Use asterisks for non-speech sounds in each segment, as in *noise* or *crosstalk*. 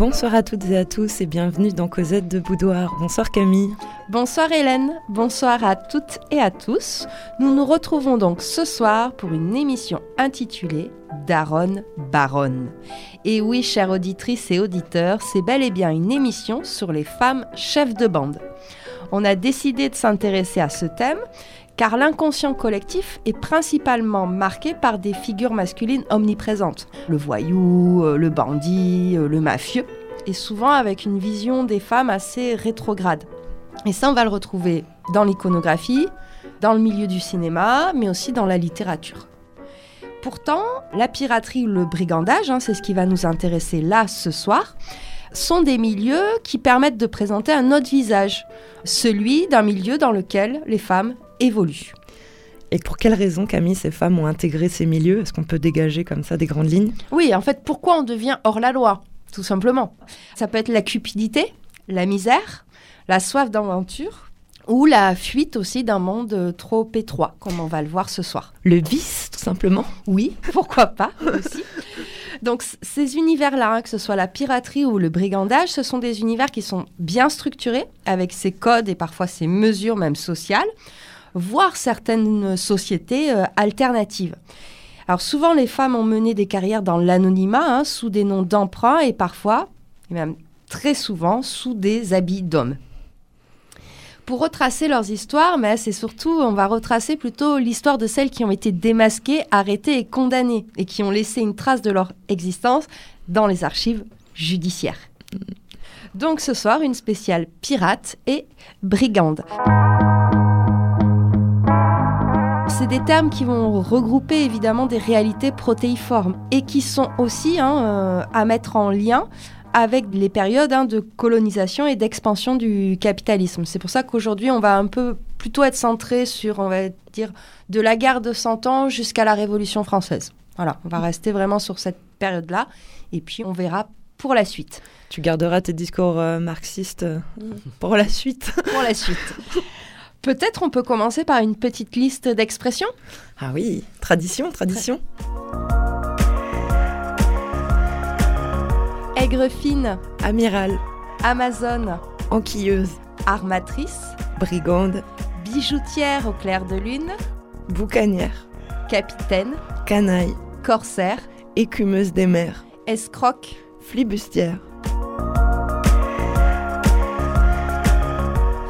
Bonsoir à toutes et à tous et bienvenue dans Cosette de Boudoir. Bonsoir Camille. Bonsoir Hélène, bonsoir à toutes et à tous. Nous nous retrouvons donc ce soir pour une émission intitulée Daronne Baronne. Et oui, chères auditrices et auditeurs, c'est bel et bien une émission sur les femmes chefs de bande. On a décidé de s'intéresser à ce thème car l'inconscient collectif est principalement marqué par des figures masculines omniprésentes. Le voyou, euh, le bandit, euh, le mafieux, et souvent avec une vision des femmes assez rétrograde. Et ça, on va le retrouver dans l'iconographie, dans le milieu du cinéma, mais aussi dans la littérature. Pourtant, la piraterie ou le brigandage, hein, c'est ce qui va nous intéresser là ce soir, sont des milieux qui permettent de présenter un autre visage, celui d'un milieu dans lequel les femmes évolue. Et pour quelles raisons, Camille, ces femmes ont intégré ces milieux? Est-ce qu'on peut dégager comme ça des grandes lignes? Oui, en fait, pourquoi on devient hors la loi? Tout simplement. Ça peut être la cupidité, la misère, la soif d'aventure, ou la fuite aussi d'un monde trop étroit, comme on va le voir ce soir. Le vice, tout simplement Oui, *laughs* pourquoi pas aussi. Donc ces univers-là, hein, que ce soit la piraterie ou le brigandage, ce sont des univers qui sont bien structurés, avec ses codes et parfois ses mesures même sociales voire certaines sociétés euh, alternatives. Alors souvent, les femmes ont mené des carrières dans l'anonymat, hein, sous des noms d'emprunt et parfois, et même très souvent, sous des habits d'hommes. Pour retracer leurs histoires, mais c'est surtout, on va retracer plutôt l'histoire de celles qui ont été démasquées, arrêtées et condamnées, et qui ont laissé une trace de leur existence dans les archives judiciaires. Donc ce soir, une spéciale pirate et brigande c'est des termes qui vont regrouper évidemment des réalités protéiformes et qui sont aussi hein, euh, à mettre en lien avec les périodes hein, de colonisation et d'expansion du capitalisme. C'est pour ça qu'aujourd'hui, on va un peu plutôt être centré sur, on va dire, de la guerre de 100 ans jusqu'à la Révolution française. Voilà, on va rester vraiment sur cette période-là et puis on verra pour la suite. Tu garderas tes discours euh, marxistes euh, pour la suite. pour la suite. *laughs* Peut-être on peut commencer par une petite liste d'expressions Ah oui, tradition, tradition. Aigre fine. Amiral. Amazone. Enquilleuse. Armatrice. Brigande. Bijoutière au clair de lune. Boucanière. Capitaine. Canaille. Corsaire. Écumeuse des mers. Escroque. Flibustière.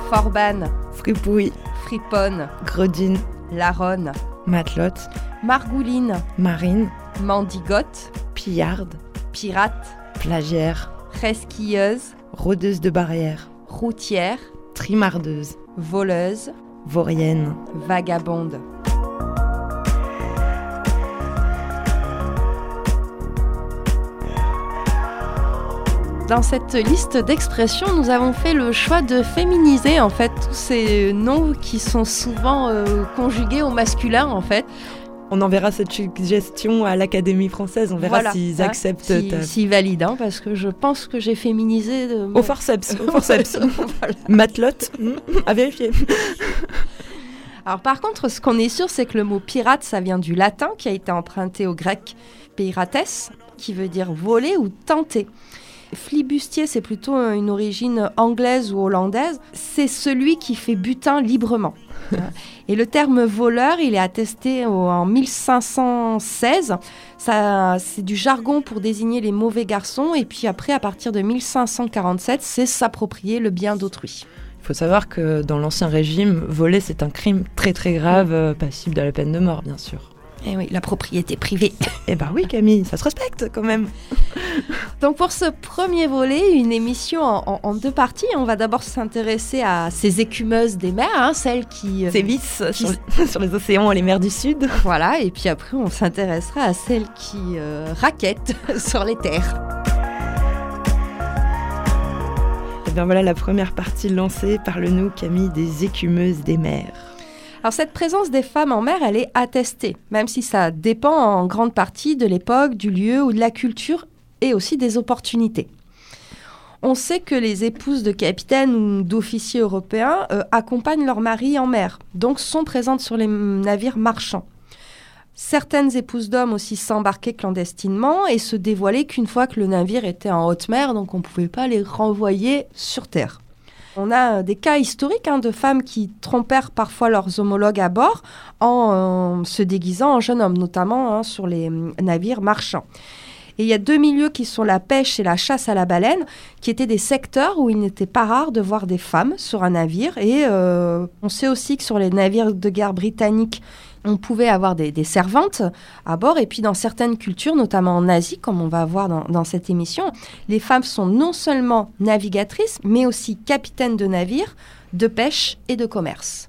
Forbane. Fripouille, Friponne, Gredine, Laronne, Matelote, Margouline, Marine, Mandigote, Pillarde, Pirate, Plagiaire, Resquilleuse, Rôdeuse de barrière, Routière, Trimardeuse, Voleuse, Vaurienne, Vagabonde. Dans cette liste d'expressions, nous avons fait le choix de féminiser en fait tous ces noms qui sont souvent euh, conjugués au masculin en fait. On enverra cette suggestion à l'Académie française, on verra s'ils acceptent. S'ils valident, hein, parce que je pense que j'ai féminisé. De... Au forceps, au *laughs* forceps. *laughs* Matelote, hmm, à vérifier. *laughs* Alors par contre, ce qu'on est sûr, c'est que le mot pirate, ça vient du latin qui a été emprunté au grec pirates, qui veut dire voler ou tenter. Flibustier, c'est plutôt une origine anglaise ou hollandaise. C'est celui qui fait butin librement. *laughs* Et le terme voleur, il est attesté en 1516. c'est du jargon pour désigner les mauvais garçons. Et puis après, à partir de 1547, c'est s'approprier le bien d'autrui. Il faut savoir que dans l'Ancien Régime, voler, c'est un crime très très grave, euh, passible de la peine de mort, bien sûr. Eh oui, la propriété privée. *laughs* eh ben oui, Camille, ça se respecte quand même. *laughs* Donc pour ce premier volet, une émission en, deux parties. On va d'abord s'intéresser à ces écumeuses des mers, hein, celles qui... Euh, Sévissent *laughs* sur, les océans et les mers du Sud. Voilà, et puis après on s'intéressera à celles qui euh, raquettent sur les terres. Et eh bien voilà la première partie lancée. Parle-nous, Camille, des écumeuses des mers. Cette présence des femmes en mer, elle est attestée, même si ça dépend en grande partie de l'époque, du lieu ou de la culture et aussi des opportunités. On sait que les épouses de capitaines ou d'officiers européens euh, accompagnent leurs maris en mer, donc sont présentes sur les navires marchands. Certaines épouses d'hommes aussi s'embarquaient clandestinement et se dévoilaient qu'une fois que le navire était en haute mer, donc on ne pouvait pas les renvoyer sur terre. On a euh, des cas historiques hein, de femmes qui trompèrent parfois leurs homologues à bord en euh, se déguisant en jeune homme, notamment hein, sur les hum, navires marchands. Et il y a deux milieux qui sont la pêche et la chasse à la baleine, qui étaient des secteurs où il n'était pas rare de voir des femmes sur un navire. Et euh, on sait aussi que sur les navires de guerre britanniques, on pouvait avoir des, servantes à bord. Et puis dans certaines cultures, notamment en Asie, comme on va voir dans, cette émission, les femmes sont non seulement navigatrices, mais aussi capitaines de navires, de pêche et de commerce.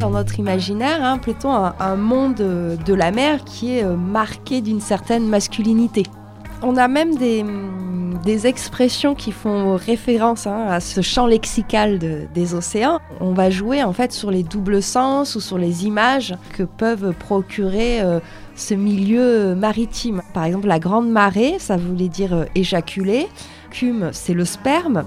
dans notre imaginaire hein, un, monde de la mer qui est euh, marqué d'une certaine masculinité. On a même des, expressions qui font référence hein, à ce champ lexical des océans. On va jouer en fait sur les doubles sens ou sur les images que peuvent procurer euh, ce milieu maritime. Par exemple, la grande marée, ça voulait dire euh, éjaculer. Cum, c'est le sperme.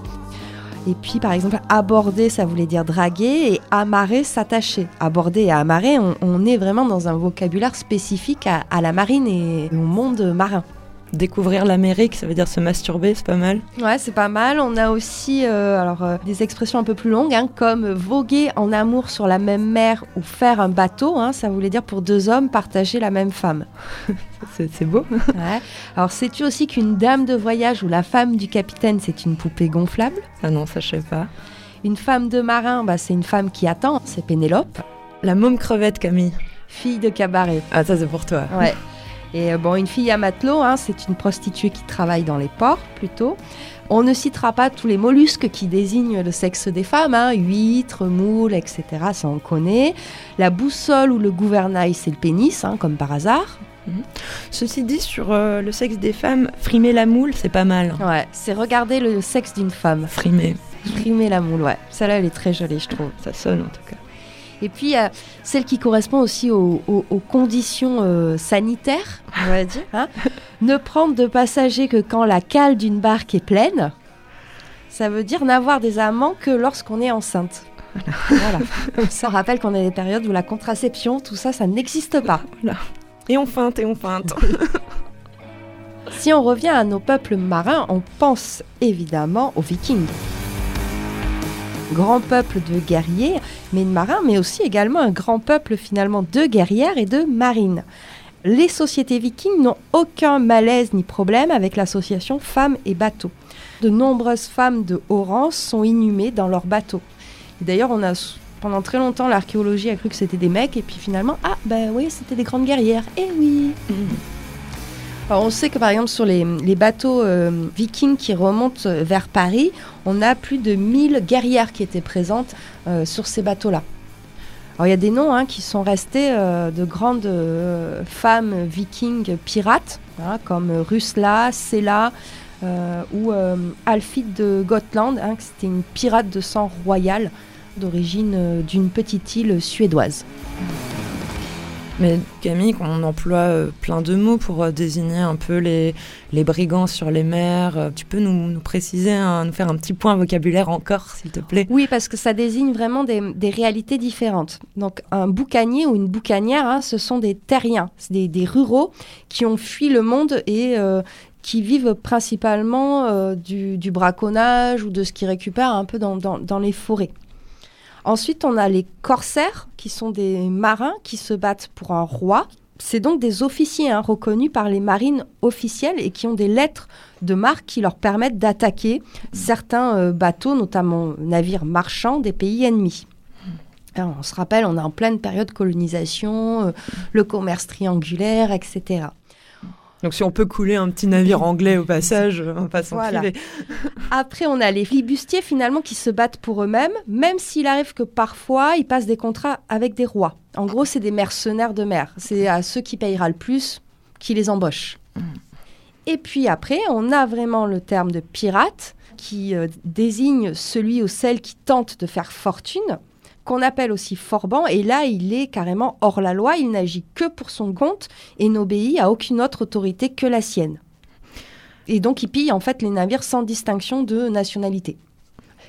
Et puis, par exemple, aborder, ça voulait dire draguer, et amarrer, s'attacher. Aborder et amarrer, on, est vraiment dans un vocabulaire spécifique à la marine et au monde marin. Découvrir l'Amérique, ça veut dire se masturber, c'est pas mal. Ouais, c'est pas mal. On a aussi euh, alors, euh, des expressions un peu plus longues, hein, comme voguer en amour sur la même mer ou faire un bateau. Hein, ça voulait dire pour deux hommes partager la même femme. *laughs* c'est beau. *laughs* ouais. Alors, sais-tu aussi qu'une dame de voyage ou la femme du capitaine, c'est une poupée gonflable? Ah non, ça je sais pas. Une femme de marin, bah, c'est une femme qui attend, c'est Pénélope. La môme crevette, Camille. Fille de cabaret. Ah, ça c'est pour toi. Ouais. *laughs* Et euh, bon, une fille à matelot, hein, c'est une prostituée qui travaille dans les ports plutôt. On ne citera pas tous les mollusques qui désignent le sexe des femmes, hein, huîtres, moules, etc. Ça on connaît. La boussole ou le gouvernail, c'est le pénis, hein, comme par hasard. Mhm. Ceci dit, sur euh, le sexe des femmes, frimer la moule, c'est pas mal. Ouais, c'est regarder le sexe d'une femme. Frimer. Frimer la moule, ouais. Celle-là, elle est très jolie, je trouve. Ça sonne en tout cas. Et puis, euh, celle qui correspond aussi aux, conditions euh, sanitaires, on va dire. Hein. *laughs* ne prendre de passagers que quand la cale d'une barque est pleine. Ça veut dire n'avoir des amants que lorsqu'on est enceinte. Voilà. *laughs* ça rappelle qu'on a des périodes où la contraception, tout ça, ça n'existe pas. Et on feinte, et on feinte. si on revient à nos peuples marins, on pense évidemment aux vikings grand peuple de guerriers, mais de marins, mais aussi également un grand peuple finalement de guerrières et de marines. Les sociétés vikings n'ont aucun malaise ni problème avec l'association femmes et bateaux. De nombreuses femmes de haut rang sont inhumées dans leurs bateaux. D'ailleurs, on a pendant très longtemps l'archéologie a cru que c'était des mecs et puis finalement ah ben oui c'était des grandes guerrières. Eh oui. Mmh on sait que par exemple sur les, bateaux euh, vikings qui remontent euh, vers Paris, on a plus de 1000 guerrières qui étaient présentes euh, sur ces bateaux-là. Alors il y a des noms hein, qui sont restés de grandes femmes vikings pirates, hein, comme Rusla, Sela ou Alfide de Gotland, hein, c'était une pirate de sang royal d'origine d'une petite île suédoise. Mais Camille, on emploie euh, plein de mots pour euh, désigner un peu les, les brigands sur les mers. Euh, tu peux nous, préciser, nous faire un petit point vocabulaire encore, s'il te plaît? Oui, parce que ça désigne vraiment des, réalités différentes. Donc un boucanier ou une boucanière, hein, ce sont des terriens, des, des, ruraux qui ont fui le monde et qui vivent principalement du, du, braconnage ou de ce qu'ils récupèrent un peu dans, dans les forêts. Ensuite, on a les corsaires, qui sont des marins qui se battent pour un roi. C'est donc des officiers hein, reconnus par les marines officielles et qui ont des lettres de marque qui leur permettent d'attaquer certains euh, bateaux, notamment navires marchands des pays ennemis. on se rappelle, on est en pleine période colonisation, euh, le commerce triangulaire, etc. Donc si on peut couler un petit navire anglais au passage, on va s'en voilà. Après, on a les flibustiers finalement qui se battent pour eux-mêmes, même s'il arrive que parfois ils passent des contrats avec des rois. En gros, c'est des mercenaires de mer. C'est à ceux qui payera le plus qui les embauchent. Et puis après, on a vraiment le terme de pirate qui euh, désigne celui ou celle qui tente de faire fortune qu'on appelle aussi forban, et là, il est carrément hors la loi, il n'agit que pour son compte et n'obéit à aucune autre autorité que la sienne. Et donc, il pille en fait les navires sans distinction de nationalité.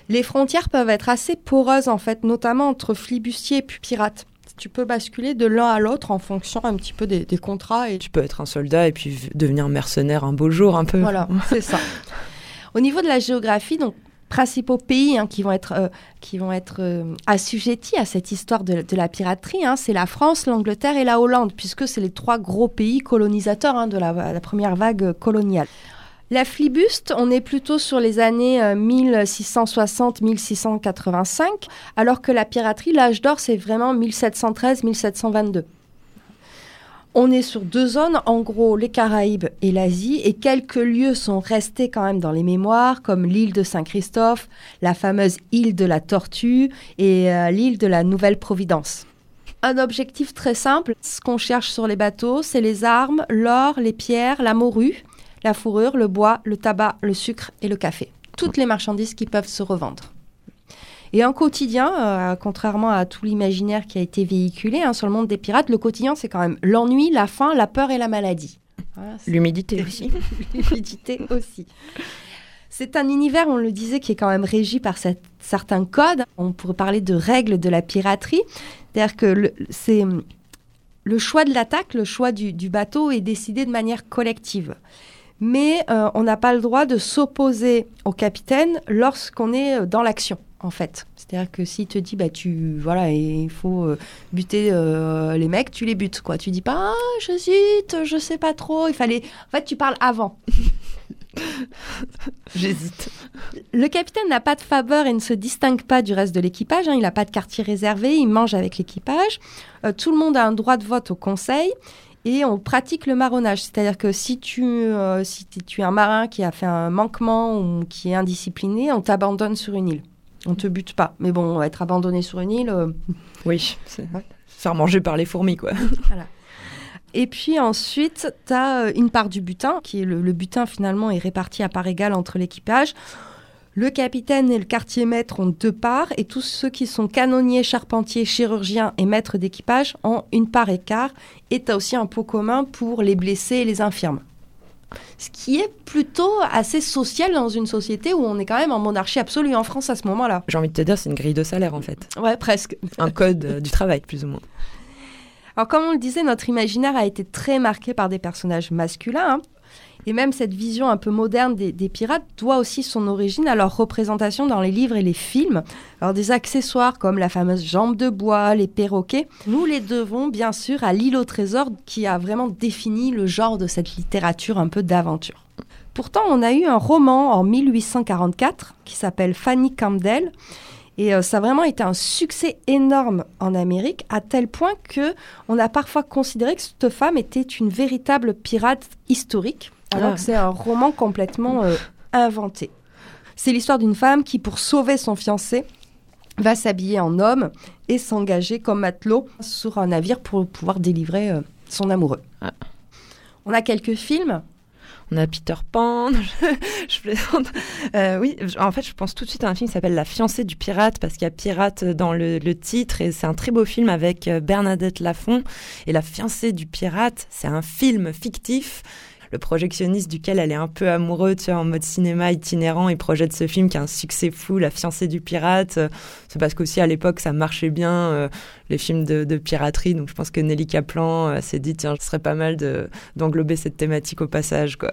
Les frontières peuvent être assez poreuses en fait, notamment entre flibustiers et puis pirates. Tu peux basculer de l'un à l'autre en fonction un petit peu des, des, contrats. Et... Tu peux être un soldat et puis devenir mercenaire un beau jour un peu. Voilà, c'est ça. *laughs* Au niveau de la géographie, donc principaux pays hein, qui vont être, euh, qui vont être euh, assujettis à cette histoire de, la piraterie, hein, c'est la France, l'Angleterre et la Hollande, puisque c'est les trois gros pays colonisateurs hein, de la, la, première vague coloniale. La flibuste, on est plutôt sur les années 1660-1685, alors que la piraterie, l'âge d'or, c'est vraiment 1713-1722. On est sur deux zones, en gros les Caraïbes et l'Asie, et quelques lieux sont restés quand même dans les mémoires, comme l'île de Saint-Christophe, la fameuse île de la Tortue et euh, l'île de la Nouvelle-Providence. Un objectif très simple, ce qu'on cherche sur les bateaux, c'est les armes, l'or, les pierres, la morue, la fourrure, le bois, le tabac, le sucre et le café. Toutes les marchandises qui peuvent se revendre. Et un quotidien, euh, contrairement à tout l'imaginaire qui a été véhiculé hein, sur le monde des pirates, le quotidien, c'est quand même l'ennui, la faim, la peur et la maladie. Voilà, L'humidité *laughs* aussi. L'humidité aussi. C'est un univers, on le disait, qui est quand même régi par cette, certains codes. On pourrait parler de règles de la piraterie. C'est-à-dire que c'est le choix de l'attaque, le choix du, du, bateau est décidé de manière collective. Mais euh, on n'a pas le droit de s'opposer au capitaine lorsqu'on est dans l'action en fait. C'est-à-dire que s'il te dit, bah, tu, voilà, il faut euh, buter euh, les mecs, tu les butes, quoi. Tu dis pas, ah, j'hésite, je sais pas trop. Il fallait, en fait, tu parles avant. *laughs* J'hésite. Le capitaine n'a pas de faveur et ne se distingue pas du reste de l'équipage. Hein. Il n'a pas de quartier réservé, il mange avec l'équipage. Euh, tout le monde a un droit de vote au conseil et on pratique le marronnage. C'est-à-dire que si tu, euh, si tu es un marin qui a fait un manquement ou qui est indiscipliné, on t'abandonne sur une île. On te bute pas. Mais bon, être abandonné sur une île. Euh... *laughs* Oui, c'est faire manger par les fourmis, quoi. *laughs* voilà. Et puis ensuite, tu as euh, une part du butin, qui est le, le, butin finalement est réparti à part égale entre l'équipage. Le capitaine et le quartier maître ont deux parts, et tous ceux qui sont canonniers, charpentiers, chirurgiens et maîtres d'équipage ont une part et quart. Et tu as aussi un pot commun pour les blessés et les infirmes ce qui est plutôt assez social dans une société où on est quand même en monarchie absolue en France à ce moment-là. J'ai envie de te dire, c'est une grille de salaire en fait. Ouais, presque. Un code euh, du travail, plus ou moins. Alors, comme on le disait, notre imaginaire a été très marqué par des personnages masculins. Hein. Et même cette vision un peu moderne des, pirates doit aussi son origine à leur représentation dans les livres et les films. Alors des accessoires comme la fameuse jambe de bois, les perroquets, nous les devons bien sûr à l'île au trésor qui a vraiment défini le genre de cette littérature un peu d'aventure. Pourtant, on a eu un roman en 1844 qui s'appelle Fanny Campbell. Et euh, ça a vraiment été un succès énorme en Amérique, à tel point que on a parfois considéré que cette femme était une véritable pirate historique alors ah. que c'est un roman complètement euh, inventé. C'est l'histoire d'une femme qui, pour sauver son fiancé, va s'habiller en homme et s'engager comme matelot sur un navire pour pouvoir délivrer euh, son amoureux. Ah. On a quelques films. On a Peter Pan, *laughs* je, plaisante. Euh, oui, en fait, je pense tout de suite à un film qui s'appelle La fiancée du pirate, parce qu'il y a pirate dans le, le titre, et c'est un très beau film avec Bernadette Lafont. Et La fiancée du pirate, c'est un film fictif le projectionniste duquel elle est un peu amoureuse, tu vois, en mode cinéma itinérant, il projette ce film qui a un succès fou, La fiancée du pirate. C'est parce qu'aussi à l'époque ça marchait bien, euh, les films de, de, piraterie. Donc je pense que Nelly Kaplan euh, s'est dit, tiens, ce serait pas mal d'englober cette thématique au passage, quoi.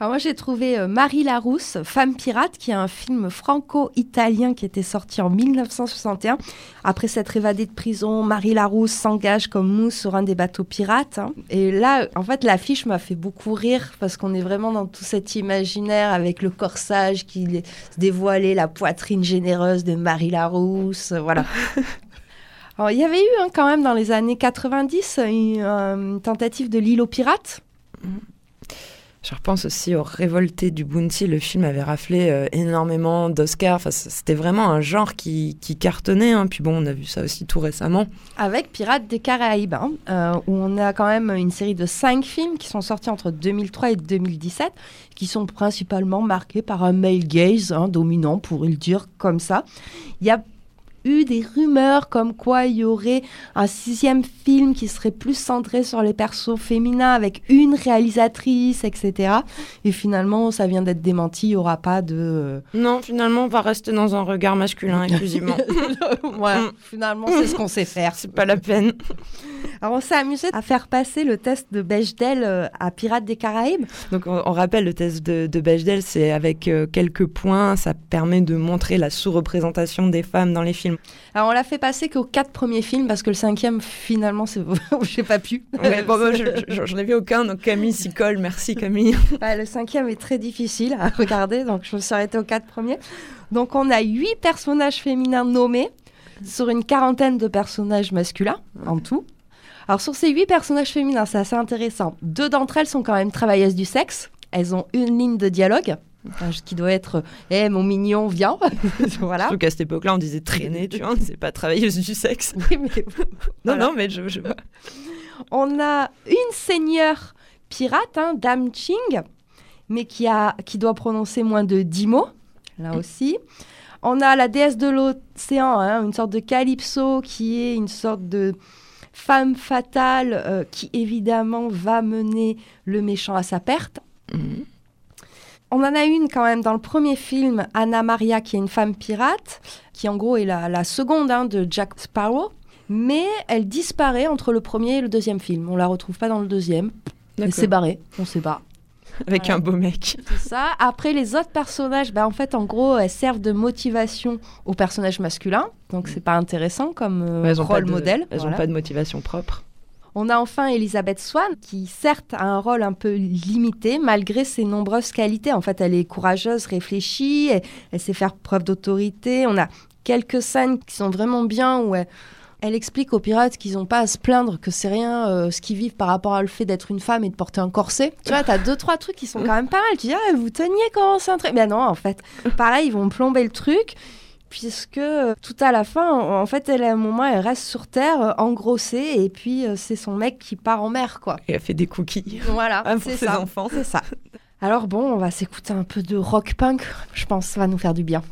Alors moi j'ai trouvé euh, Marie Larousse, Femme pirate, qui est un film franco-italien qui était sorti en 1961. Après s'être évadée de prison, Marie Larousse s'engage comme mousse sur un des bateaux pirates. Hein. Et là, en fait, l'affiche m'a fait beaucoup rire parce qu'on est vraiment dans tout cet imaginaire avec le corsage qui dévoilait, la poitrine généreuse de Marie Larousse, voilà. *laughs* Alors, il y avait eu hein, quand même dans les années 90 une, euh, une tentative de l'île aux pirates. Je repense aussi au Révolté du Bounty. Le film avait raflé euh, énormément d'Oscars. Enfin, c'était vraiment un genre qui, qui cartonnait. Hein. Puis bon, on a vu ça aussi tout récemment. Avec Pirates des Caraïbes, hein, euh, où on a quand même une série de cinq films qui sont sortis entre 2003 et 2017, qui sont principalement marqués par un male gaze hein, dominant, pour le dire comme ça. Il y a eu des rumeurs comme quoi il y aurait un sixième film qui serait plus centré sur les persos féminins avec une réalisatrice, etc. Et finalement, ça vient d'être démenti, il n'y aura pas de... Euh, non, finalement, on va rester dans un regard masculin *laughs* exclusivement. ouais, mm. finalement, c'est ce qu'on sait faire. C'est pas la peine. *laughs* Alors, on s'est amusé à faire passer le test de Bechdel euh, à Pirates des Caraïbes. Donc, on, rappelle, le test de, de Bechdel, c'est avec euh, quelques points, ça permet de montrer la sous-représentation des femmes dans les films. Alors, on l'a fait passer qu'aux quatre premiers films, parce que le cinquième, finalement, c'est... *laughs* j'ai pas pu. bon, j'en ai vu aucun, donc Camille s'y colle. Merci, Camille. *laughs* le cinquième est très difficile à regarder, donc je me suis arrêtée aux quatre premiers. Donc, on a huit personnages féminins nommés sur une quarantaine de personnages masculins en tout. Alors sur ces huit personnages féminins, c'est assez intéressant. Deux d'entre elles sont quand même travailleuses du sexe. Elles ont une ligne de dialogue qui doit être Eh mon mignon, viens *laughs* voilà. Surtout qu'à cette époque-là, on disait traîner, tu vois, c'est pas travailleuse du sexe. Oui, mais. *laughs* non, non, mais je, je, vois. On a une seigneur pirate, hein, Dame Ching, mais qui, a, qui doit prononcer moins de dix mots, là aussi. On a la déesse de l'océan, hein, une sorte de calypso qui est une sorte de femme fatale euh, qui évidemment va mener le méchant à sa perte. Mhm. On en a une quand même dans le premier film, Anna Maria, qui est une femme pirate, qui en gros est la, seconde hein, de Jack Sparrow. Mais elle disparaît entre le premier et le deuxième film. On la retrouve pas dans le deuxième. Elle s'est barrée, on sait pas. *laughs* Avec un beau mec. C'est ça. Après, les autres personnages, bah, en fait, en gros, elles servent de motivation aux personnages masculins. Donc, c'est pas intéressant comme euh, rôle modèle. Elles n'ont pas de motivation propre. On a enfin Elisabeth Swan, qui certes a un rôle un peu limité, malgré ses nombreuses qualités. En fait, elle est courageuse, réfléchie, elle, elle sait faire preuve d'autorité. On a quelques scènes qui sont vraiment bien, où elle, elle explique aux pirates qu'ils n'ont pas à se plaindre, que c'est rien euh, ce qu'ils vivent par rapport à le fait d'être une femme et de porter un corset. Tu vois, t'as deux, trois trucs qui sont quand même pas mal. Tu dis, ah, vous teniez comment c'est un truc. Ben non, en fait, pareil, ils vont plomber le truc. Puisque euh, tout à la fin, en fait, elle, à un moment, elle reste sur Terre, euh, engrossée, et puis c'est son mec qui part en mer, quoi. Et elle fait des cookies. Voilà, *laughs* ah, pour ses enfants. C'est ça. Alors bon, on va s'écouter un peu de rock punk. Je pense que ça va nous faire du bien.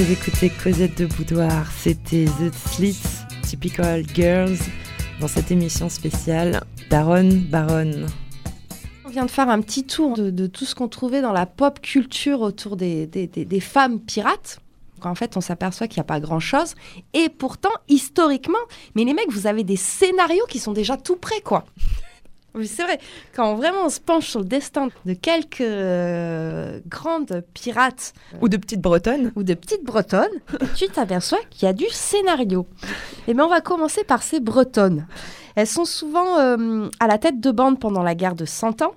Vous écoutez Cosette de Boudoir, c'était The Slits, Typical Girls, dans cette émission spéciale Daron Baron. On vient de faire un petit tour de, tout ce qu'on trouvait dans la pop culture autour des, des, femmes pirates. En fait, on s'aperçoit qu'il n'y a pas grand-chose. Et pourtant, historiquement, mais les mecs, vous avez des scénarios qui sont déjà tout prêts, quoi. Oui, c'est vrai. Quand vraiment on se penche sur le destin de quelques euh, grandes pirates. Ou de petites bretonnes. Ou de petites bretonnes, *laughs* tu t'aperçois qu'il y a du scénario. Et eh bien, on va commencer par ces bretonnes. Elles sont souvent euh, à la tête de bande pendant la guerre de Cent Ans,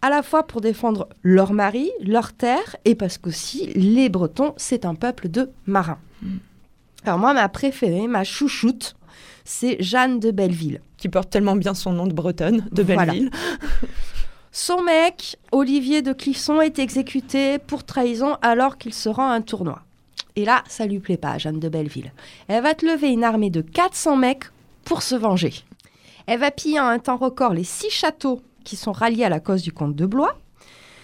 à la fois pour défendre leur mari, leur terre, et parce qu'aussi, les Bretons, c'est un peuple de marins. Hmm. Alors moi, ma préférée, ma chouchoute, c'est Jeanne de Belleville. Qui porte tellement bien son nom de bretonne, de Belleville. *laughs* Son mec, Olivier de Clisson, est exécuté pour trahison alors qu'il se rend à un tournoi. Et là, ça lui plaît pas, Jeanne de Belleville. Elle va te lever une armée de 400 mecs pour se venger. Elle va piller en un temps record les six châteaux qui sont ralliés à la cause du comte de Blois.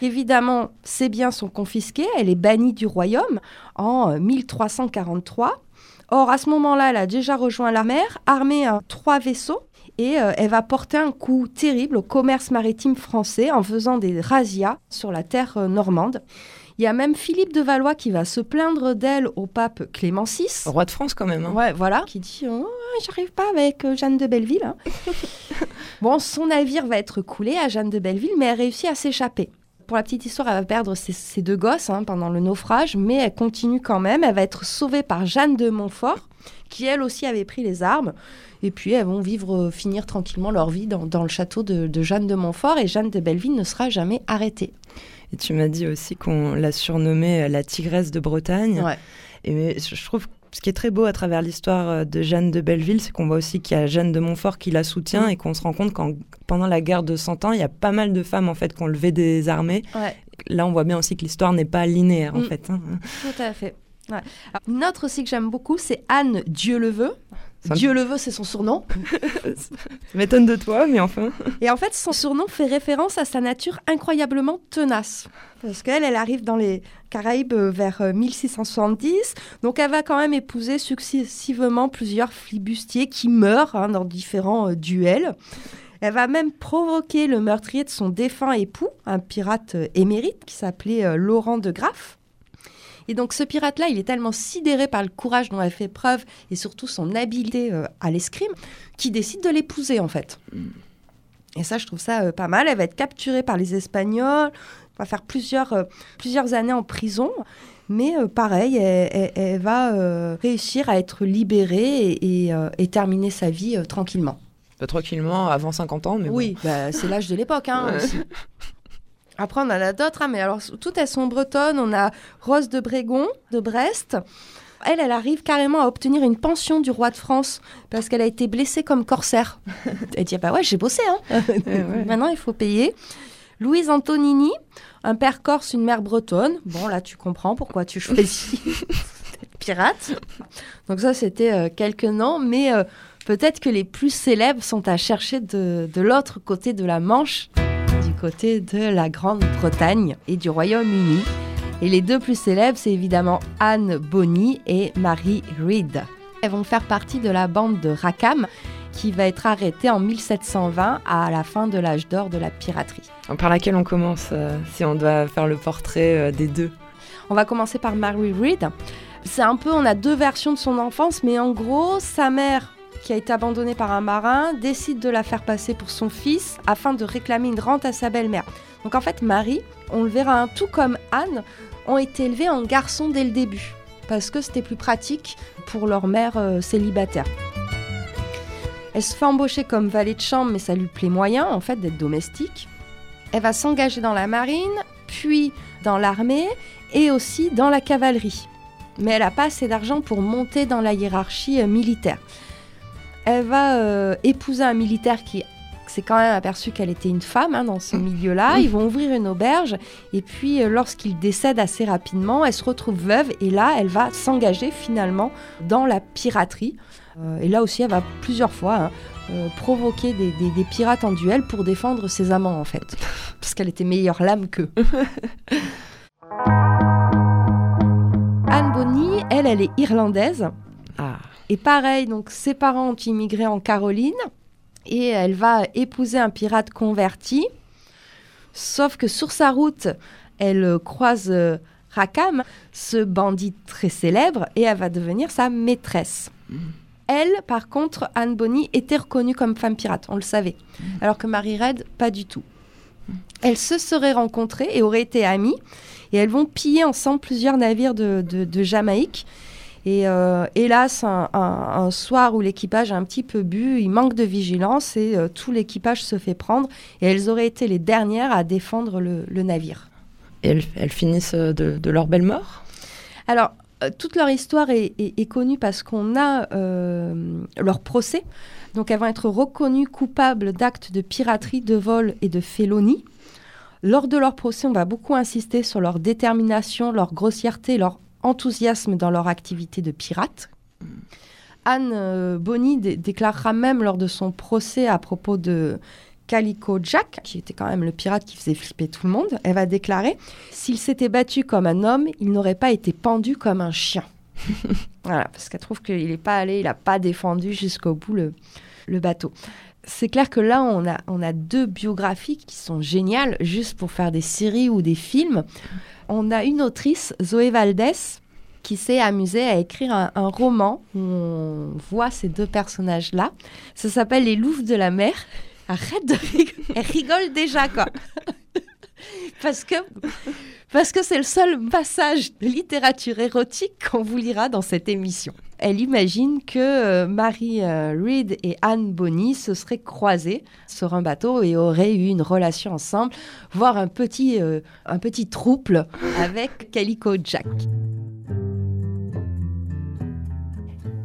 Évidemment, ses biens sont confisqués, elle est bannie du royaume en 1343. Or, à ce moment-là, elle a déjà rejoint la mer, armée à trois vaisseaux, et euh, elle va porter un coup terrible au commerce maritime français en faisant des razzias sur la terre euh, normande. Il y a même Philippe de Valois qui va se plaindre d'elle au pape Clément VI. Roi de France quand même. Hein. Ouais, voilà. Qui dit oh, J'arrive pas avec euh, Jeanne de Belleville. Hein. *laughs* bon, son navire va être coulé à Jeanne de Belleville, mais elle réussit à s'échapper. Pour la petite histoire, elle va perdre ses, deux gosses hein, pendant le naufrage, mais elle continue quand même. Elle va être sauvée par Jeanne de Montfort, qui elle aussi avait pris les armes. Et puis elles vont vivre, euh, finir tranquillement leur vie dans, le château de, Jeanne de Montfort. Et Jeanne de Belleville ne sera jamais arrêtée. Et tu m'as dit aussi qu'on l'a surnommée euh, la tigresse de Bretagne. Ouais. Et je trouve ce qui est très beau à travers l'histoire euh, de Jeanne de Belleville, c'est qu'on voit aussi qu'il y a Jeanne de Montfort qui la soutient mm. et qu'on se rend compte qu'en pendant la guerre de Cent Ans, il y a pas mal de femmes en fait qui ont levé des armées. Là, on voit bien aussi que l'histoire n'est pas linéaire en mm. fait. Hein. Tout à fait. une autre aussi que j'aime beaucoup, c'est Anne Dieu le veut. Dieu le veut, c'est son surnom. *laughs* Ça m'étonne de toi, mais enfin. Et en fait, son surnom fait référence à sa nature incroyablement tenace. Parce qu'elle, elle arrive dans les Caraïbes euh, vers 1670. Euh, Donc, elle va quand même épouser successivement plusieurs flibustiers qui meurent hein, dans différents euh, duels. Elle va même provoquer le meurtrier de son défunt époux, un pirate émérite qui s'appelait Laurent de Graff. Et donc ce pirate-là, il est tellement sidéré par le courage dont elle fait preuve et surtout son habileté euh, à l'escrime qu'il décide de l'épouser en fait. Et ça, je trouve ça euh, pas mal. Elle va être capturée par les Espagnols, va faire plusieurs, euh, plusieurs années en prison. Mais pareil, elle, va réussir à être libérée et, terminer sa vie tranquillement. Pas tranquillement, avant 50 ans, mais Oui, bah, c'est l'âge de l'époque hein. *laughs* Après, on en a d'autres, hein, mais alors toutes elles sont bretonnes. On a Rose de Brégon, de Brest. Elle, elle arrive carrément à obtenir une pension du roi de France parce qu'elle a été blessée comme corsaire. *laughs* elle dit ah bah ouais, j'ai bossé, hein. *laughs* Maintenant, il faut payer. Louise Antonini, un père corse, une mère bretonne. Bon, là, tu comprends pourquoi tu choisis *laughs* d'être pirate. Donc ça, c'était euh, quelques noms, mais euh, peut-être que les plus célèbres sont à chercher de, de l'autre côté de la Manche côté de la Grande-Bretagne et du Royaume-Uni. Et les deux plus célèbres, c'est évidemment Anne Bonny et Mary Read. Elles vont faire partie de la bande de Rackham, qui va être arrêtée en 1720 à la fin de l'âge d'or de la piraterie. Par laquelle on commence, euh, si on doit faire le portrait euh, des deux On va commencer par Mary Read. C'est un peu, on a deux versions de son enfance, mais en gros, sa mère qui a été abandonnée par un marin, décide de la faire passer pour son fils afin de réclamer une rente à sa belle-mère. Donc en fait, Marie, on le verra, tout comme Anne, ont été élevés en garçons dès le début, parce que c'était plus pratique pour leur mère euh, célibataire. Elle se fait embaucher comme valet de chambre, mais ça lui plaît moyen, en fait, d'être domestique. Elle va s'engager dans la marine, puis dans l'armée et aussi dans la cavalerie. Mais elle n'a pas assez d'argent pour monter dans la hiérarchie euh, militaire elle va euh, épouser un militaire qui s'est quand même aperçu qu'elle était une femme hein, dans ce milieu-là. Ils vont ouvrir une auberge et puis euh, lorsqu'il décède assez rapidement, elle se retrouve veuve et là, elle va s'engager finalement dans la piraterie. Euh, et là aussi, elle va plusieurs fois hein, provoquer des, des, pirates en duel pour défendre ses amants en fait, *laughs* parce qu'elle était meilleure lame qu'eux. *laughs* Anne Bonny, elle, elle est irlandaise. Ah. Et pareil, donc ses parents ont immigré en Caroline et elle va épouser un pirate converti. Sauf que sur sa route, elle euh, croise euh, Rakam, ce bandit très célèbre, et elle va devenir sa maîtresse. Elle, par contre, Anne Bonny, était reconnue comme femme pirate, on le savait. Alors que Marie Red, pas du tout. Elles se seraient rencontrées et auraient été amies, et elles vont piller ensemble plusieurs navires de, de- de Jamaïque. Et euh, hélas, un, un- un soir où l'équipage a un petit peu bu, il manque de vigilance et euh, tout l'équipage se fait prendre. Et elles auraient été les dernières à défendre le- le navire. Et elles, elles finissent de, de leur belle mort? Alors, euh, toute leur histoire est, est- est connue parce qu'on a euh, leur procès. Donc, elles vont être reconnues coupables d'actes de piraterie, de vol et de félonie. Lors de leur procès, on va beaucoup insister sur leur détermination, leur grossièreté, leur enthousiasme dans leur activité de pirate. Anne euh, Bonny dé- déclarera même lors de son procès à propos de Calico Jack, qui était quand même le pirate qui faisait flipper tout le monde, elle va déclarer S'il s'était battu comme un homme, il n'aurait pas été pendu comme un chien. *laughs* voilà, parce qu'elle trouve qu'il n'est pas allé, il n'a pas défendu jusqu'au bout le, bateau. C'est clair que là, on a deux biographies qui sont géniales, juste pour faire des séries ou des films. On a une autrice, Zoé Valdès, qui s'est amusée à écrire un, roman où on voit ces deux personnages-là. Ça s'appelle Les Louves de la mer. Arrête de *laughs* rigoler. Elle rigole déjà, quoi. *laughs* Parce que parce que c'est le seul passage de littérature érotique qu'on vous lira dans cette émission. Elle imagine que euh, Marie euh, Reed et Anne Bonny se seraient croisées sur un bateau et auraient eu une relation ensemble, voire un petit, euh, un petit trouble avec Calico Jack.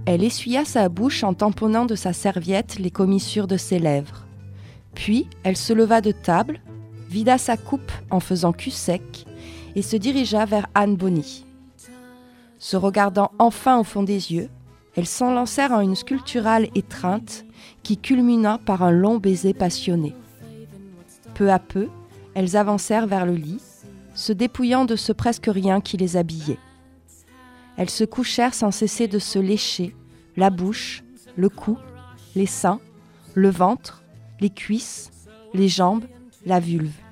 Elle essuya sa bouche en tamponnant de sa serviette les commissures de ses lèvres. Puis elle se leva de table, vida sa coupe en faisant cul sec et se dirigea vers Anne Bonny. Se regardant enfin au fond des yeux, elles s'enlancèrent en une sculpturale étreinte qui culmina par un long baiser passionné. Peu à peu, elles avancèrent vers le lit, se dépouillant de ce presque rien qui les habillait. Elles se couchèrent sans cesser de se lécher, la bouche, le cou, les seins, le ventre, les cuisses, les jambes, la vulve.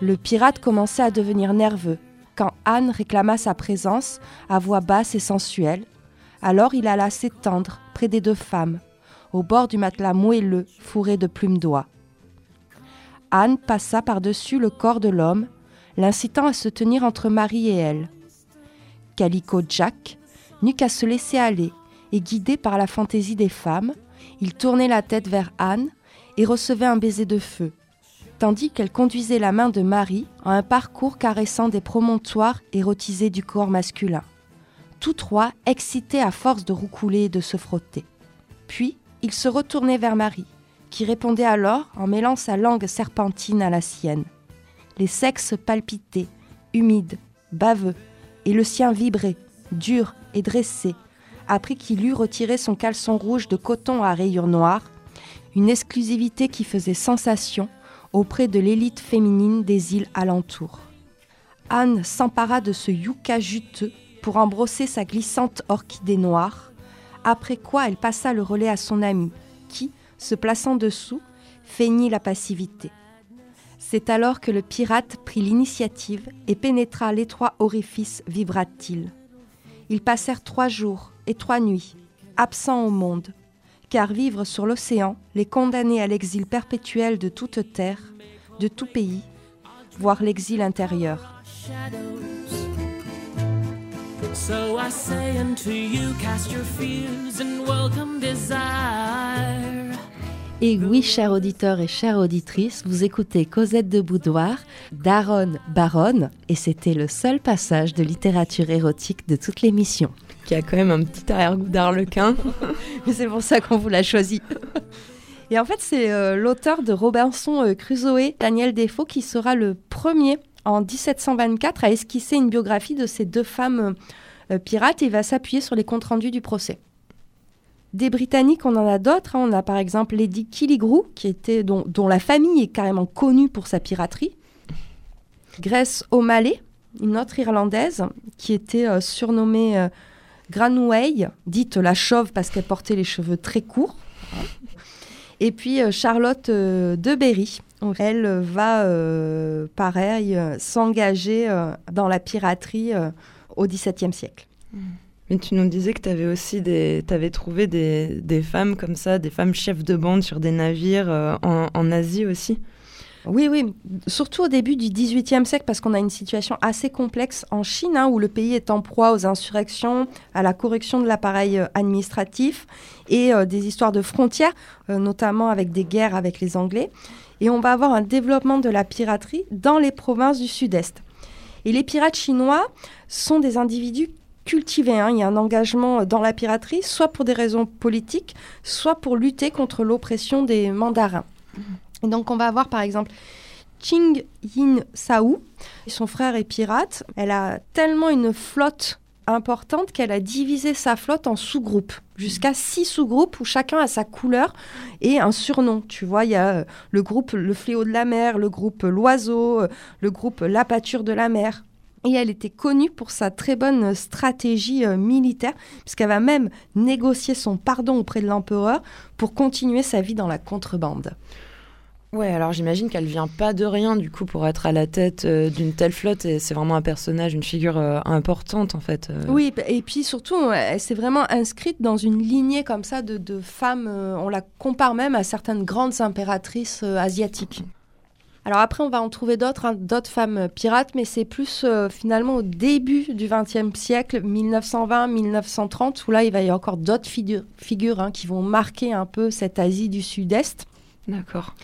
Le pirate commençait à devenir nerveux quand Anne réclama sa présence à voix basse et sensuelle. Alors il alla s'étendre près des deux femmes, au bord du matelas moelleux fourré de plumes d'oie. Anne passa par-dessus le corps de l'homme, l'incitant à se tenir entre Marie et elle. Calico Jack n'eut qu'à se laisser aller, et guidé par la fantaisie des femmes, il tournait la tête vers Anne et recevait un baiser de feu, tandis qu'elle conduisait la main de Marie en un parcours caressant des promontoires érotisés du corps masculin. Tous trois excités à force de roucouler et de se frotter. Puis, il se retournait vers Marie, qui répondait alors en mêlant sa langue serpentine à la sienne. Les sexes palpitaient, humides, baveux, et le sien vibrait, dur et dressé, après qu'il eut retiré son caleçon rouge de coton à rayures noires, une exclusivité qui faisait sensation auprès de l'élite féminine des îles alentours. Anne s'empara de ce yucca juteux pour embrosser sa glissante orchidée noire, après quoi elle passa le relais à son ami, qui, se plaçant dessous, feignit la passivité. C'est alors que le pirate prit l'initiative et pénétra l'étroit orifice vibra-t-il. Ils passèrent trois jours et trois nuits, absents au monde, car vivre sur l'océan les condamnait à l'exil perpétuel de toute terre, de tout pays, voire l'exil intérieur. So I say unto you, cast your fears and welcome desire. Et oui, chers auditeurs et chères auditrices, vous écoutez Cosette de Boudoir d'Aaron Baron, et c'était le seul passage de littérature érotique de toute l'émission. Qui a quand même un petit arrière-goût d'arlequin. *laughs* Mais c'est pour ça qu'on vous l'a choisi. *laughs* Et en fait, c'est euh, l'auteur de Robinson euh, Crusoe, Daniel Defoe, qui sera le premier en 1724 à esquisser une biographie de ces deux femmes euh, pirates et il va s'appuyer sur les comptes rendus du procès. Des Britanniques, on en a d'autres. hein. On a par exemple Lady Killigrew, qui était, dont, dont la famille est carrément connue pour sa piraterie. Grace O'Malley, une autre Irlandaise, qui était euh, surnommée Granway, dite la chauve parce qu'elle portait les cheveux très courts. Et puis euh, Charlotte euh, de Berry. Elle euh, va, euh, pareil, s'engager dans la piraterie au XVIIe siècle. Mais tu nous disais que tu avais aussi des, t'avais trouvé des, des femmes comme ça, des femmes chefs de bande sur des navires euh, en, en Asie aussi? Oui, oui, surtout au début du XVIIIe siècle, parce qu'on a une situation assez complexe en Chine, hein, où le pays est en proie aux insurrections, à la correction de l'appareil euh, administratif et euh, des histoires de frontières, euh, notamment avec des guerres avec les Anglais. Et on va avoir un développement de la piraterie dans les provinces du Sud-Est. Et les pirates chinois sont des individus cultivés. hein. Il y a un engagement dans la piraterie, soit pour des raisons politiques, soit pour lutter contre l'oppression des mandarins. Et donc on va avoir par exemple Ching Yin Sao, son frère est pirate. Elle a tellement une flotte importante qu'elle a divisé sa flotte en sous-groupes, jusqu'à six sous-groupes où chacun a sa couleur et un surnom. Tu vois, il y a euh, le groupe Le Fléau de la mer, le groupe L'Oiseau, euh, le groupe La Pâture de la mer. Et elle était connue pour sa très bonne stratégie euh, militaire, puisqu'elle va même négocier son pardon auprès de l'empereur pour continuer sa vie dans la contrebande. Ouais, alors j'imagine qu'elle vient pas de rien du coup pour être à la tête euh, d'une telle flotte et c'est vraiment un personnage, une figure euh, importante en fait. euh. Oui, et puis surtout, elle s'est vraiment inscrite dans une lignée comme ça de, de femmes. on la compare même à certaines grandes impératrices asiatiques. Alors après, on va en trouver d'autres, hein, d'autres femmes pirates, mais c'est plus euh, finalement au début du XXe siècle, 1920-1930, où là, il va y avoir encore d'autres figu- figures hein, qui vont marquer un peu cette Asie du Sud-Est. D'accord.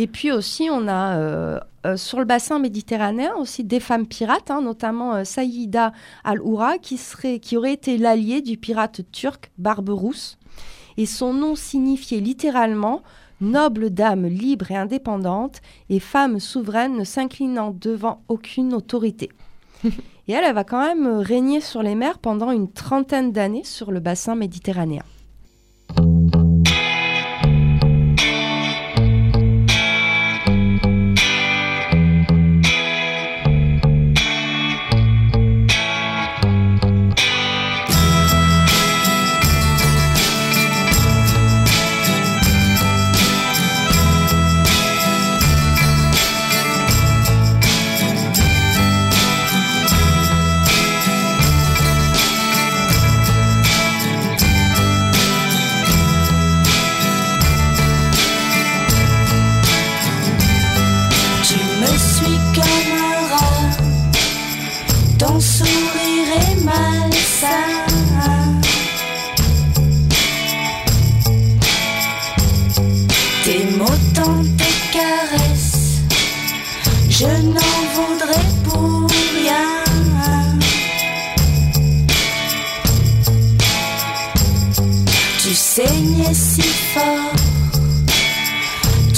Et puis aussi, on a euh, euh, sur le bassin méditerranéen aussi des femmes pirates, hein, notamment euh, Saïda Al-Oura, qui, qui aurait été l'allié du pirate turc Barberousse. Et son nom signifiait littéralement noble dame libre et indépendante et femme souveraine ne s'inclinant devant aucune autorité. et elle, elle va quand même régner sur les mers pendant une trentaine d'années sur le bassin méditerranéen. Je n'en voudrais pour rien. Tu saignais si fort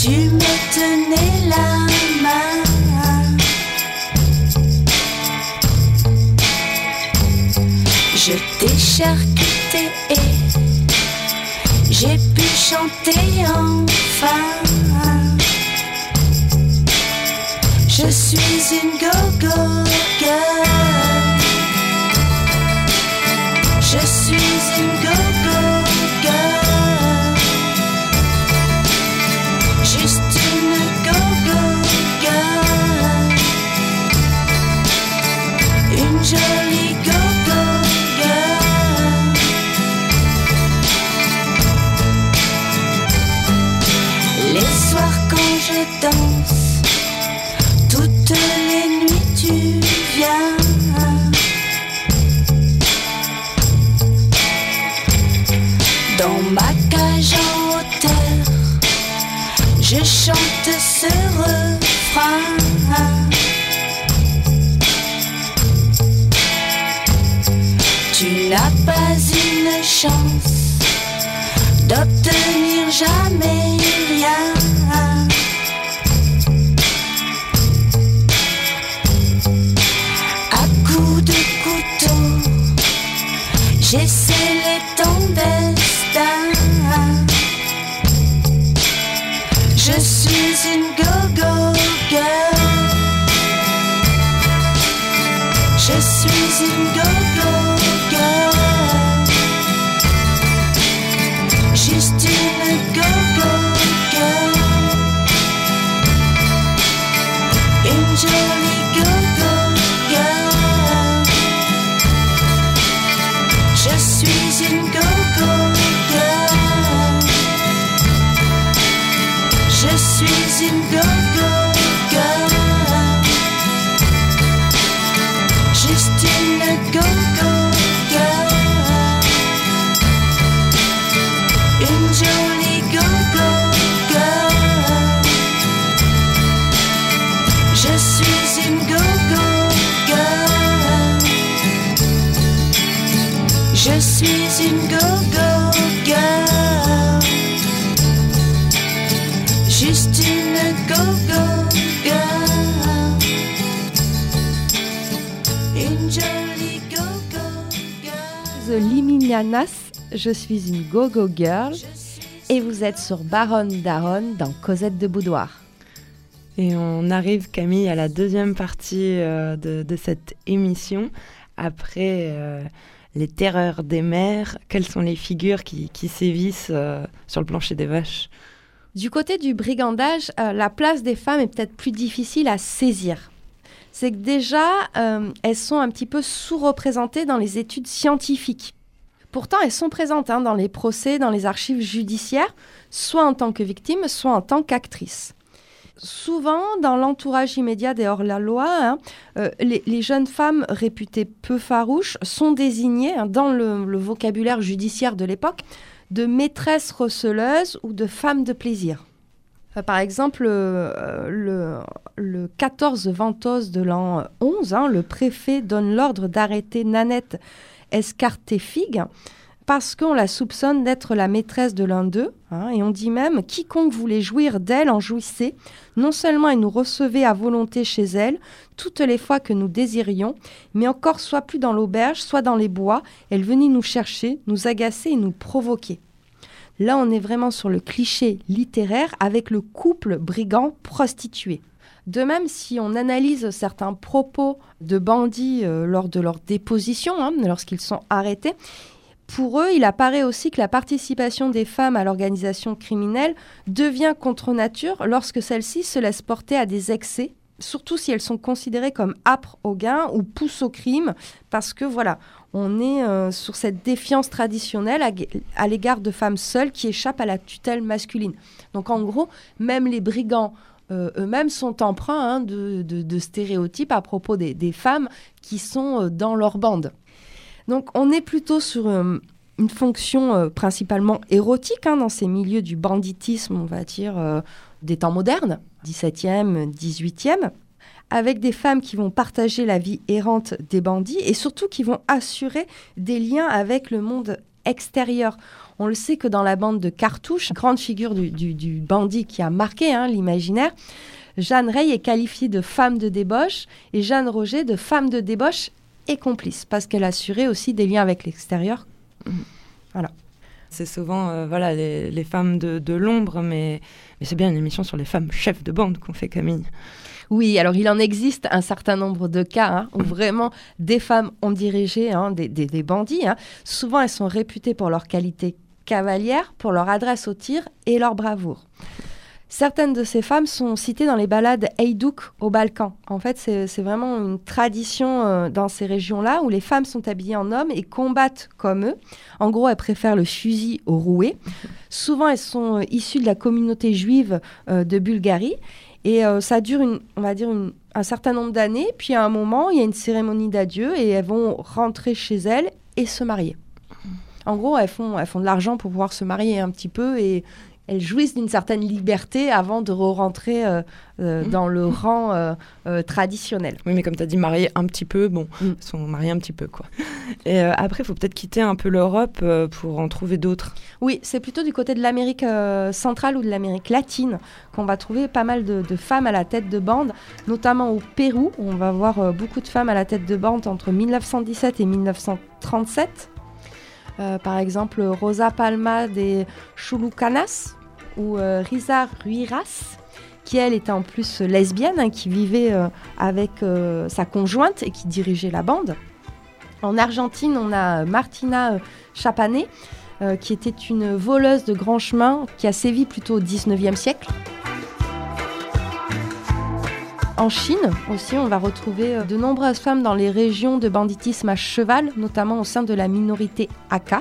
tu me tenais la main. Je t'ai charcuté et j'ai pu chanter enfin. Je suis une go-go girl. Je suis une go-go girl. Juste une go-go girl Une jolie go-go girl Les soirs quand je danse je chante ce refrain. Tu n'as pas une chance d'obtenir jamais rien. Je suis une go-go girl. Et vous êtes sur Baronne Daronne dans Cosette de Boudoir. Et on arrive, Camille, à la deuxième partie euh, de, de cette émission. Après euh, les terreurs des mers, quelles sont les figures qui, qui sévissent euh, sur le plancher des vaches? Du côté du brigandage, la place des femmes est peut-être plus difficile à saisir. C'est que déjà, euh, elles sont un petit peu sous-représentées dans les études scientifiques. Pourtant, elles sont présentes hein, dans les procès, dans les archives judiciaires, soit en tant que victimes, soit en tant qu'actrices. Souvent, dans l'entourage immédiat des hors-la-loi, hein, euh, les, jeunes femmes réputées peu farouches sont désignées hein, dans le, vocabulaire judiciaire de l'époque de maîtresses receleuses ou de femmes de plaisir. Euh, Par exemple, euh, le, le 14 Ventose de l'an 11, hein, le préfet donne l'ordre d'arrêter Nanette Escarté-Figue parce qu'on la soupçonne d'être la maîtresse de l'un d'eux. hein, et on dit même quiconque voulait jouir d'elle en jouissait. Non seulement elle nous recevait à volonté chez elle, toutes les fois que nous désirions, mais encore soit plus dans l'auberge, soit dans les bois, elle venait nous chercher, nous agacer et nous provoquer. Là, on est vraiment sur le cliché littéraire avec le couple brigand-prostitué. De même, si on analyse certains propos de bandits euh, lors de leur déposition, hein, lorsqu'ils sont arrêtés, pour eux, il apparaît aussi que la participation des femmes à l'organisation criminelle devient contre nature lorsque celles-ci se laissent porter à des excès, surtout si elles sont considérées comme âpres au gain ou poussent au crime, parce que voilà, on est euh, sur cette défiance traditionnelle à, à l'égard de femmes seules qui échappent à la tutelle masculine. Donc en gros, même les brigands euh, eux-mêmes sont emprunts hein, de, stéréotypes à propos des, femmes qui sont euh, dans leur bande. Donc on est plutôt sur euh, une fonction principalement érotique hein, dans ces milieux du banditisme, on va dire, des temps modernes, 17e, 18e, avec des femmes qui vont partager la vie errante des bandits et surtout qui vont assurer des liens avec le monde extérieur. On le sait que dans la bande de Cartouche, grande figure du, du- du bandit qui a marqué hein, l'imaginaire, Jeanne Rey est qualifiée de femme de débauche et Jeanne Roger de femme de débauche et complice, parce qu'elle assurait aussi des liens avec l'extérieur. C'est souvent euh, voilà, les, les femmes de, de l'ombre, mais, mais c'est bien une émission sur les femmes chefs de bande qu'on fait, Camille. Oui, alors il en existe un certain nombre de cas hein, où vraiment des femmes ont dirigé hein, des, des- des bandits. hein. Souvent, elles sont réputées pour leur qualité cavalière, pour leur adresse au tir et leur bravoure. Certaines de ces femmes sont citées dans les ballades Heidouk au Balkan. En fait, c'est vraiment une tradition euh, dans ces régions-là où les femmes sont habillées en hommes et combattent comme eux. En gros, elles préfèrent le fusil au rouet. Souvent, elles sont euh, issues de la communauté juive euh, de Bulgarie. Et ça dure, on va dire, un certain nombre d'années. Puis à un moment, il y a une cérémonie d'adieu et elles vont rentrer chez elles et se marier. En gros, elles font, elles font de l'argent pour pouvoir se marier un petit peu et elles jouissent d'une certaine liberté avant de re-rentrer euh, euh, Mhm. dans le rang euh, traditionnel. Oui, mais comme tu as dit, mariées un petit peu, bon, Mm. elles sont mariées un petit peu, quoi. Et après, il faut peut-être quitter un peu l'Europe pour en trouver d'autres. Oui, c'est plutôt du côté de l'Amérique centrale ou de l'Amérique latine qu'on va trouver pas mal de, de femmes à la tête de bande, notamment au Pérou. On va voir beaucoup de femmes à la tête de bande entre 1917 et 1937. Euh, par exemple, Rosa Palma de Chulucanas ou euh, Risa Ruiras, qui elle était en plus lesbienne, hein, qui vivait euh, avec sa conjointe et qui dirigeait la bande. En Argentine, on a Martina Chapané, euh, qui était une voleuse de grand chemin qui a sévi plutôt au 19e siècle. En Chine aussi, on va retrouver euh, de nombreuses femmes dans les régions de banditisme à cheval, notamment au sein de la minorité Aka.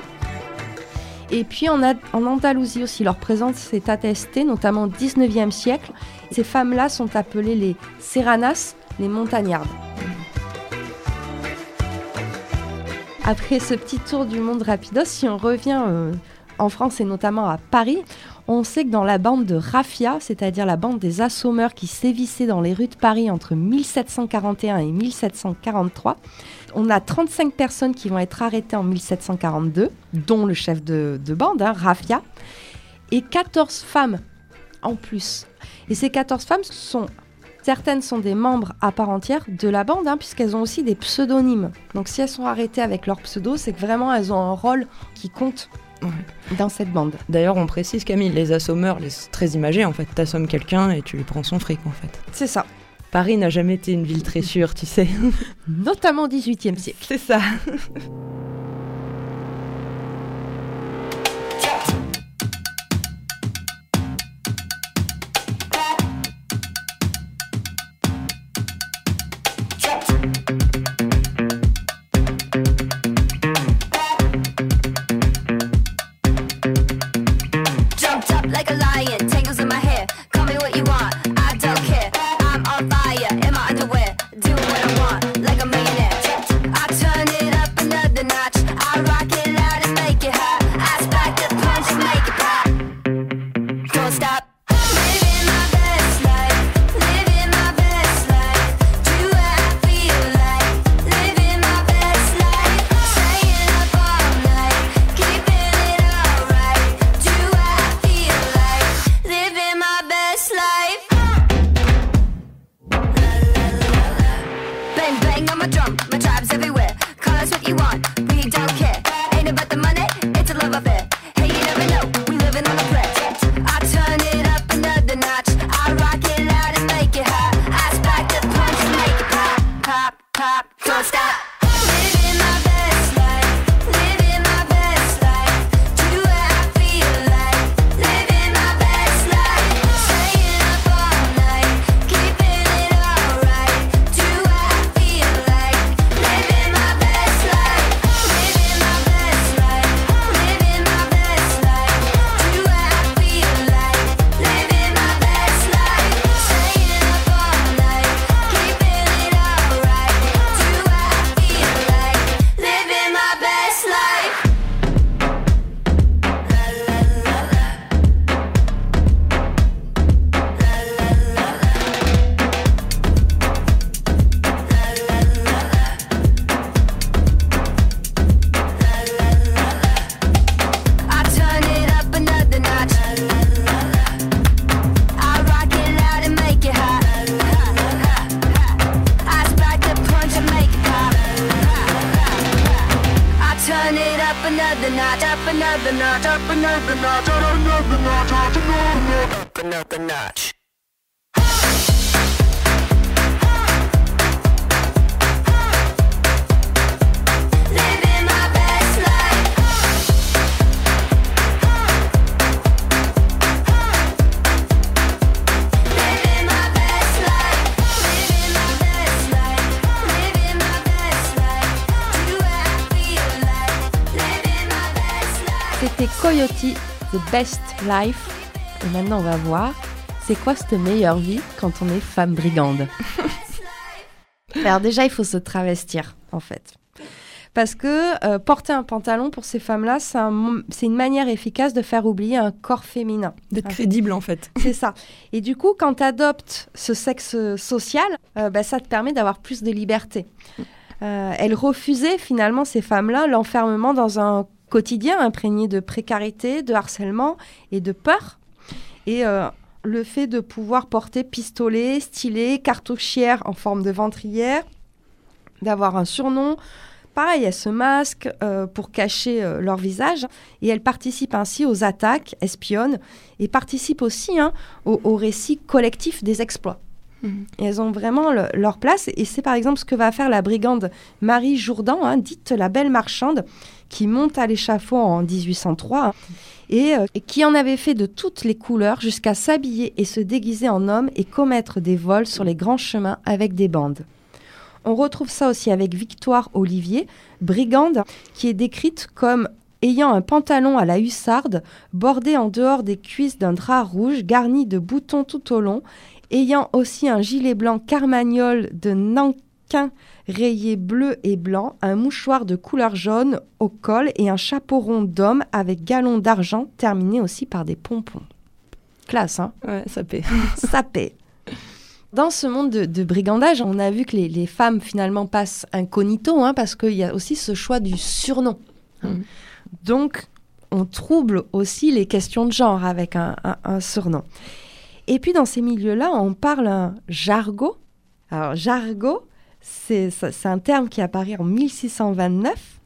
Et puis en, Andalousie aussi, leur présence est attestée, notamment au 19e siècle. Ces femmes-là sont appelées les serranas, les montagnardes. Après ce petit tour du monde rapidos, si on revient euh, en France et notamment à Paris, on sait que dans la bande de Raffia, c'est-à-dire la bande des assommeurs qui sévissaient dans les rues de Paris entre 1741 et 1743, on a 35 personnes qui vont être arrêtées en 1742, dont le chef de, de bande, hein, Raffia, et 14 femmes en plus. Et ces 14 femmes sont Certaines sont des membres à part entière de la bande, hein, puisqu'elles ont aussi des pseudonymes. Donc si elles sont arrêtées avec leur pseudo, c'est que vraiment elles ont un rôle qui compte dans cette bande. D'ailleurs, on précise, Camille, les assommeurs, les... c'est très imagé en fait. T'assommes quelqu'un et tu lui prends son fric en fait. C'est ça. Paris n'a jamais été une ville très sûre, tu sais. Notamment au XVIIIe siècle. C'est ça. *laughs* Coyote, The Best Life. Et maintenant, on va voir, c'est quoi cette meilleure vie quand on est femme brigande? *laughs* Alors déjà, il faut se travestir, en fait. Parce que euh, porter un pantalon pour ces femmes-là, c'est un une manière efficace de faire oublier un corps féminin. D'être Ah. crédible en fait. C'est ça. Et du coup, quand tu adoptes ce sexe social, euh, bah, ça te permet d'avoir plus de liberté. Euh, elles refusaient finalement, ces femmes-là, l'enfermement dans un quotidien imprégné de précarité, de harcèlement et de peur. Et euh, le fait de pouvoir porter pistolet, stylet, cartouchière en forme de ventrière, d'avoir un surnom. Pareil, elles se masquent euh, pour cacher euh, leur visage et elles participent ainsi aux attaques, espionnent et participent aussi hein, au, au récit collectif des exploits. Mhm. Et elles ont vraiment le- leur place. Et c'est par exemple ce que va faire la brigande Marie Jourdan, hein, dite la belle marchande, qui monte à l'échafaud en 1803 hein, et, euh, et qui en avait fait de toutes les couleurs jusqu'à s'habiller et se déguiser en homme et commettre des vols sur les grands chemins avec des bandes. On retrouve ça aussi avec Victoire Olivier, brigande, qui est décrite comme ayant un pantalon à la hussarde, bordé en dehors des cuisses d'un drap rouge, garni de boutons tout au long, ayant aussi un gilet blanc carmagnole de nankin rayé bleu et blanc, un mouchoir de couleur jaune au col et un chapeau rond d'homme avec galon d'argent terminé aussi par des pompons. Classe, hein? Ouais, ça paie. *laughs* ça paie. Dans ce monde de, de brigandage, on a vu que les, les femmes finalement passent incognito, hein, parce qu'il y a aussi ce choix du surnom. hein. Mhm. Donc, on trouble aussi les questions de genre avec un, un- un surnom. Et puis, dans ces milieux-là, on parle un jargot. Alors, jargot, c'est un terme qui apparaît en 1629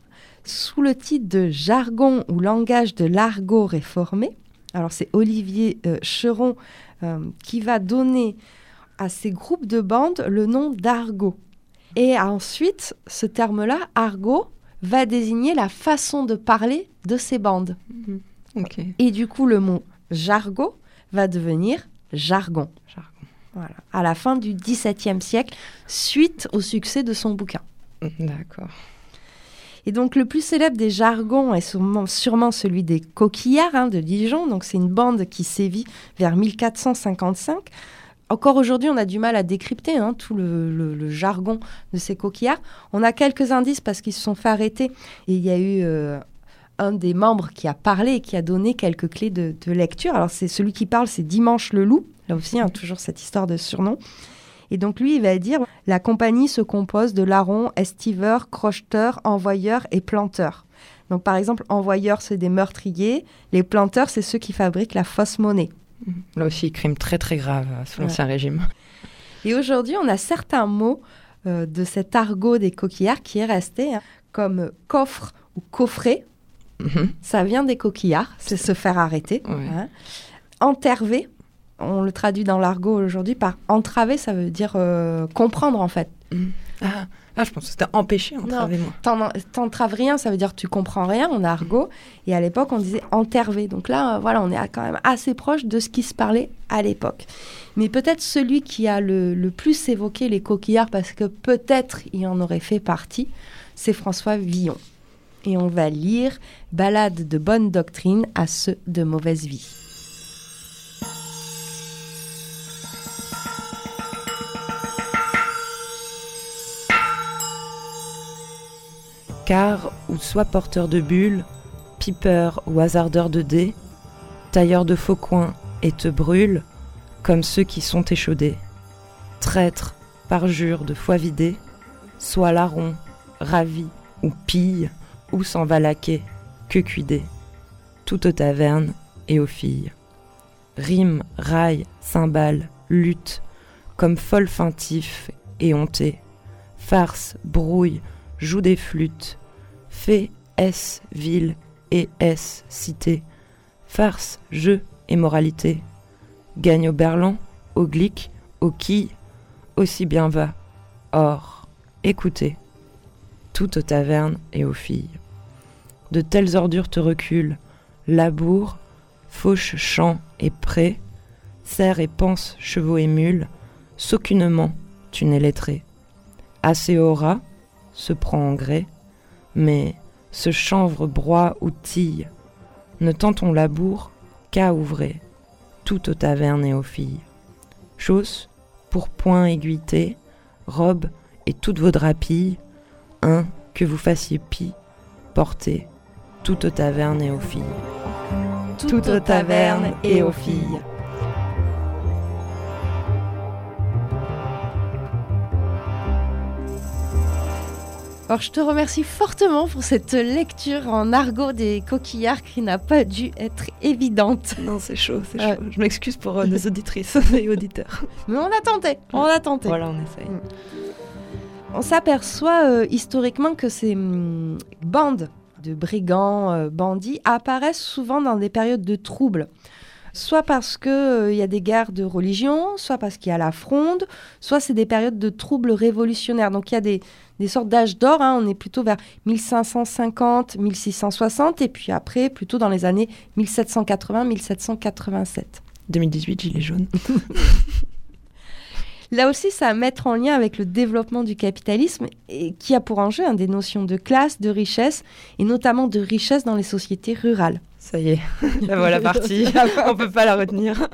sous le titre de jargon ou langage de l'argot réformé. Alors, c'est Olivier euh, Cheron euh, qui va donner à ces groupes de bandes le nom d'argot. Et ensuite, ce terme-là, argot, va désigner la façon de parler de ces bandes. Ok. Et du coup, le mot jargot va devenir jargon. Jargon. Voilà. À la fin du XVIIe siècle, suite au succès de son bouquin. D'accord. Et donc le plus célèbre des jargons est sûrement, sûrement celui des coquillards hein, de Dijon. Donc c'est une bande qui sévit vers 1455. Encore aujourd'hui, on a du mal à décrypter hein, tout le, le- le jargon de ces coquillards. On a quelques indices parce qu'ils se sont fait arrêter. Et il y a eu euh, un des membres qui a parlé et qui a donné quelques clés de, de lecture. Alors c'est celui qui parle, c'est Dimanche le Loup. Là aussi, hein, toujours cette histoire de surnom. Et donc lui, il va dire la compagnie se compose de larrons, estiveurs, crocheteurs, envoyeurs et planteurs. Donc par exemple, envoyeurs, c'est des meurtriers. Les planteurs, c'est ceux qui fabriquent la fausse monnaie. Là aussi, crime très très grave euh, sous Ouais. l'Ancien Régime. Et aujourd'hui, on a certains mots euh, de cet argot des coquillards qui est resté, hein, comme coffre ou coffret. Mhm. Ça vient des coquillards, c'est se faire arrêter. Ouais. hein. Enterver, on le traduit dans l'argot aujourd'hui par entraver, ça veut dire euh, comprendre en fait. Ah, ah, je pense que c'était empêché, entraver moi. T'en- T'entraves rien, ça veut dire tu comprends rien en argot. Et à l'époque, on disait enterver. Donc là, euh, voilà, on est quand même assez proche de ce qui se parlait à l'époque. Mais peut-être celui qui a le, le plus évoqué les coquillards, parce que peut-être il en aurait fait partie, c'est François Villon. Et on va lire Ballade de bonne doctrine à ceux de mauvaise vie. Car, ou soit porteur de bulles, pipeur ou hasardeur de dés, tailleur de faux coins et te brûle, comme ceux qui sont échaudés. Traître, parjure de foi vidée, soit larron, ravi ou pille, ou s'en va laquer, que cuidé, tout aux tavernes et aux filles. Rime, raille, cymbale, lutte, comme folle feintif et honté, farce, brouille, joue des flûtes, fait S ville et S cité, farce, jeu et moralité, gagne au berlan, au glic, au quille, aussi bien va. Or, écoutez, tout aux tavernes et aux filles. De telles ordures te reculent, labour, fauche champ et pré, serre et pense chevaux et mules, s'aucunement tu n'es lettré. Assez aura, se prend en gré, mais ce chanvre broie ou tille, ne tend ton labour qu'à ouvrer, tout aux tavernes et aux filles. Chausse, pourpoint aiguilleté, robe et toutes vos drapilles, un que vous fassiez pis, portez, tout aux tavernes et aux filles. Tout aux tavernes et aux filles. Alors, je te remercie fortement pour cette lecture en argot des coquillards qui n'a pas dû être évidente. Non, c'est chaud, c'est Ouais. chaud. Je m'excuse pour euh, nos auditrices *laughs* et auditeurs. Mais on a tenté, on a tenté. Voilà, on essaye. On s'aperçoit euh, historiquement que ces hum, bandes de brigands, euh, bandits apparaissent souvent dans des périodes de troubles. soit parce qu'il y a des guerres de religion, soit parce qu'il y a la fronde, soit c'est des périodes de troubles révolutionnaires. Donc il y a des, des sortes d'âge d'or, hein. on est plutôt vers 1550, 1660, et puis après plutôt dans les années 1780-1787. 2018, gilet jaune. Là aussi, ça à mettre en lien avec le développement du capitalisme et qui a pour enjeu hein, des notions de classe, de richesse et notamment de richesse dans les sociétés rurales. Ça y est, *laughs* la voilà partie. *laughs* On peut pas la retenir.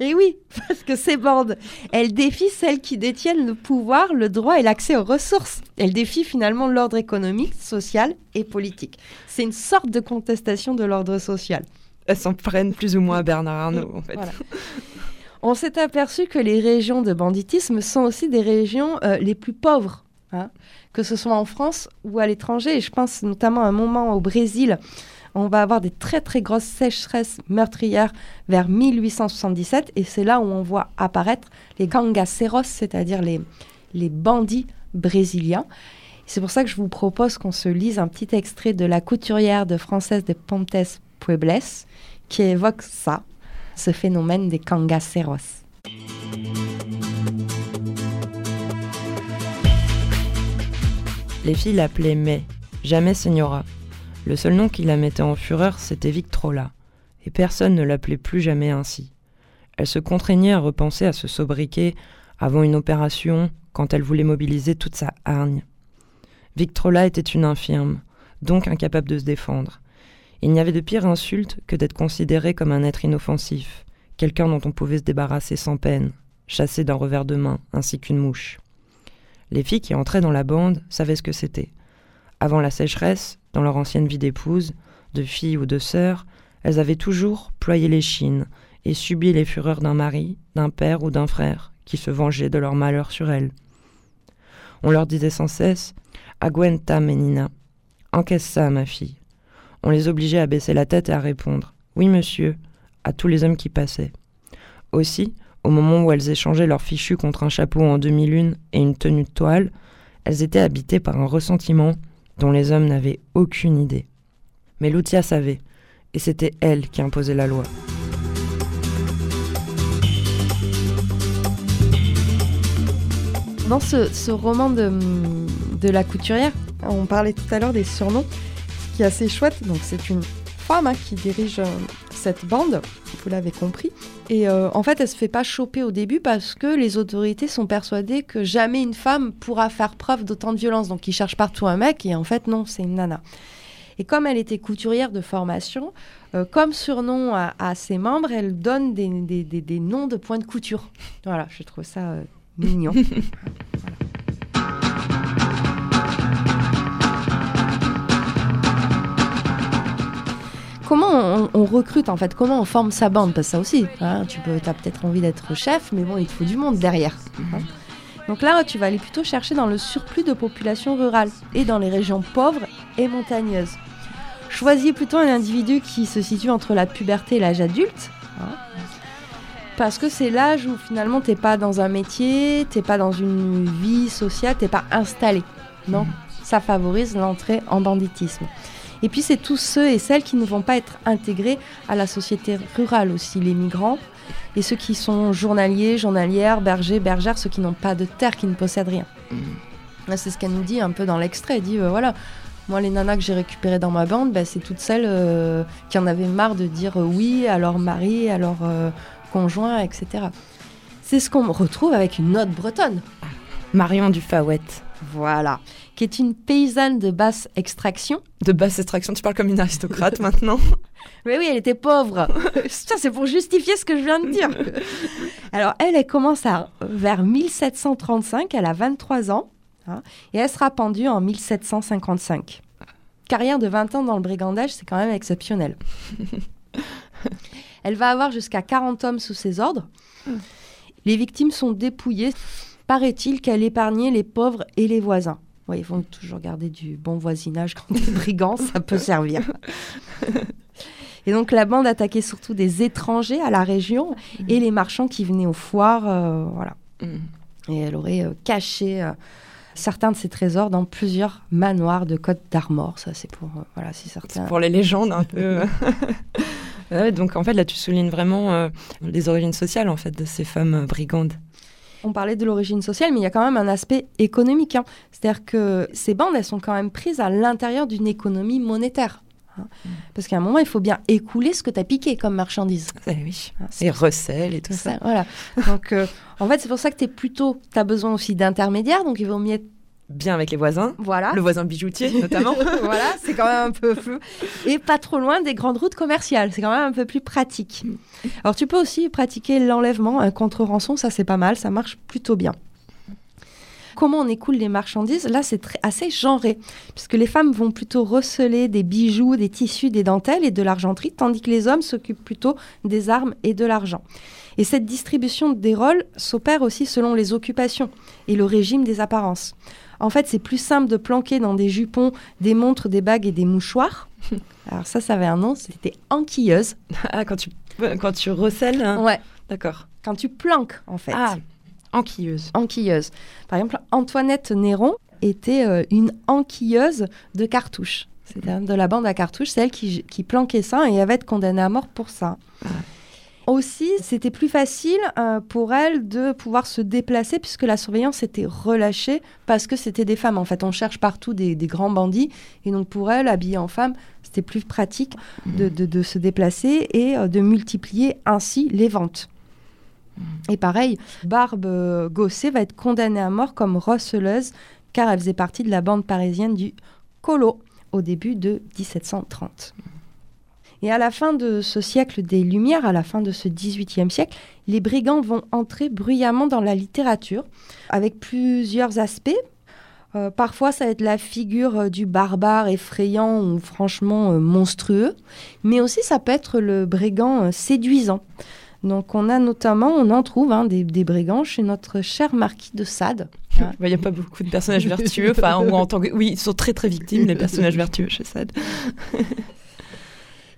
Et oui, *laughs* parce que ces bandes, elles défient celles qui détiennent le pouvoir, le droit et l'accès aux ressources. Elles défient finalement l'ordre économique, social et politique. C'est une sorte de contestation de l'ordre social. Elles s'en prennent plus ou moins à Bernard Arnault, en fait. Voilà. On s'est aperçu que les régions de banditisme sont aussi des régions euh, les plus pauvres, hein, que ce soit en France ou à l'étranger. Et je pense notamment à un moment au Brésil, on va avoir des très très grosses sécheresses meurtrières vers 1877, et c'est là où on voit apparaître les gangaceros, c'est-à-dire les, les bandits brésiliens. C'est pour ça que je vous propose qu'on se lise un petit extrait de La couturière de Française de Pontes Puebles, qui évoque ça, ce phénomène des cangaceros. Les filles l'appelaient May, jamais Señora. Le seul nom qui la mettait en fureur, c'était Victrola. Et personne ne l'appelait plus jamais ainsi. Elle se contraignait à repenser à se sobriquer avant une opération quand elle voulait mobiliser toute sa hargne. Victrola était une infirme, donc incapable de se défendre. Il n'y avait de pire insulte que d'être considéré comme un être inoffensif, quelqu'un dont on pouvait se débarrasser sans peine, chassé d'un revers de main, ainsi qu'une mouche. Les filles qui entraient dans la bande savaient ce que c'était. Avant la sécheresse, dans leur ancienne vie d'épouse, de fille ou de sœur, elles avaient toujours ployé les chines et subi les fureurs d'un mari, d'un père ou d'un frère qui se vengeait de leur malheur sur elles. On leur disait sans cesse Aguenta, Menina. Encaisse ça, ma fille. On les obligeait à baisser la tête et à répondre Oui, monsieur, à tous les hommes qui passaient. Aussi, au moment où elles échangeaient leurs fichus contre un chapeau en demi-lune et une tenue de toile, elles étaient habitées par un ressentiment dont les hommes n'avaient aucune idée. Mais Lucia savait, et c'était elle qui imposait la loi. Dans ce, ce roman de, de la couturière, on parlait tout à l'heure des surnoms, qui est assez chouette. Donc c'est une femme hein, qui dirige euh, cette bande, vous l'avez compris. Et euh, en fait, elle se fait pas choper au début parce que les autorités sont persuadées que jamais une femme pourra faire preuve d'autant de violence. Donc ils cherchent partout un mec et en fait non, c'est une nana. Et comme elle était couturière de formation, euh, comme surnom à, ses membres, elle donne des, noms de points de couture. Voilà, je trouve ça euh, mignon. voilà. *laughs* Comment on, on, recrute en fait Comment on forme sa bande? Parce que ça aussi, hein, tu peux, as peut-être envie d'être chef, mais bon, il te faut du monde derrière. Hein. Donc là, tu vas aller plutôt chercher dans le surplus de population rurale et dans les régions pauvres et montagneuses. Choisis plutôt un individu qui se situe entre la puberté et l'âge adulte. Hein, parce que c'est l'âge où finalement t'es pas dans un métier, t'es pas dans une vie sociale, t'es pas installé. Non, ça favorise l'entrée en banditisme. Et puis c'est tous ceux et celles qui ne vont pas être intégrés à la société rurale aussi, les migrants et ceux qui sont journaliers, journalières, bergers, bergères, ceux qui n'ont pas de terre, qui ne possèdent rien. Mmh. C'est ce qu'elle nous dit un peu dans l'extrait. Elle dit euh, voilà, moi les nanas que j'ai récupérées dans ma bande, bah, c'est toutes celles euh, qui en avaient marre de dire euh, oui à leur mari, à leur conjoint, etc. C'est ce qu'on retrouve avec une autre bretonne. Marion Dufawette. Voilà. Qui est une paysanne de basse extraction. De basse extraction, tu parles comme une aristocrate *laughs* maintenant. Mais oui, elle était pauvre. *laughs* Ça, c'est pour justifier ce que je viens de dire. Alors, elle, elle commence à, vers 1735, elle a 23 ans, hein, et elle sera pendue en 1755. Carrière de 20 ans dans le brigandage, c'est quand même exceptionnel. *laughs* elle va avoir jusqu'à 40 hommes sous ses ordres. Les victimes sont dépouillées. Paraît-il qu'elle épargnait les pauvres et les voisins. Ouais, ils vont toujours garder du bon voisinage quand des brigands, ça peut servir. *laughs* Et donc la bande attaquait surtout des étrangers à la région mmh. et les marchands qui venaient aux foires, euh, voilà. Mmh. Et elle aurait euh, caché euh, certains de ses trésors dans plusieurs manoirs de Côte d'Armor. Ça, c'est pour, voilà, si certains... pour les légendes un peu. *laughs* *laughs* Donc en fait là tu soulignes vraiment les origines sociales en fait de ces femmes brigandes. On parlait de l'origine sociale, mais il y a quand même un aspect économique. hein. C'est-à-dire que ces bandes, elles sont quand même prises à l'intérieur d'une économie monétaire. hein. Parce qu'à un moment, il faut bien écouler ce que tu as piqué comme marchandise. Ah, oui. Et recel et tout ça. ça, voilà. Donc, euh, en fait, c'est pour ça que tu es plutôt, tu as besoin aussi d'intermédiaires, donc il vaut mieux être, Bien avec les voisins, voilà. le voisin bijoutier *laughs* notamment. voilà, c'est quand même un peu flou. Et pas trop loin des grandes routes commerciales, c'est quand même un peu plus pratique. Alors, tu peux aussi pratiquer l'enlèvement un contre rançon, ça c'est pas mal, ça marche plutôt bien. Comment on écoule les marchandises? Là, c'est assez genré, puisque les femmes vont plutôt receler des bijoux, des tissus, des dentelles et de l'argenterie, tandis que les hommes s'occupent plutôt des armes et de l'argent. Et cette distribution des rôles s'opère aussi selon les occupations et le régime des apparences. En fait, c'est plus simple de planquer dans des jupons des montres, des bagues et des mouchoirs. *laughs* Alors ça, ça avait un nom, c'était enquilleuse. *laughs* Ah quand tu quand tu recèles, hein. Ouais, d'accord. quand tu planques, en fait. Ah enquilleuse. enquilleuse. Par exemple, Antoinette Néron était euh, une enquilleuse de cartouches. C'est-à-dire de la bande à cartouches, c'est elle qui, qui planquait ça et elle va être condamnée à mort pour ça. Aussi, c'était plus facile euh, pour elle de pouvoir se déplacer puisque la surveillance était relâchée parce que c'était des femmes. En fait, on cherche partout des, des grands bandits et donc pour elle, habillée en femme, c'était plus pratique de, de- de se déplacer et euh, de multiplier ainsi les ventes. Et pareil, Barbe euh, Gosset va être condamnée à mort comme receleuse car elle faisait partie de la bande parisienne du Colo au début de 1730. Et à la fin de ce siècle des Lumières, à la fin de ce XVIIIe siècle, les brigands vont entrer bruyamment dans la littérature avec plusieurs aspects. Euh, parfois, ça va être la figure euh, du barbare effrayant ou franchement euh, monstrueux, mais aussi ça peut être le brigand euh, séduisant. Donc on a notamment, on en trouve hein, des, des brigands chez notre cher marquis de Sade. Il *laughs* n'y a pas beaucoup de personnages vertueux. Enfin, ou en *laughs* tant que... Oui, ils sont très très victimes, les personnages vertueux chez Sade. *laughs*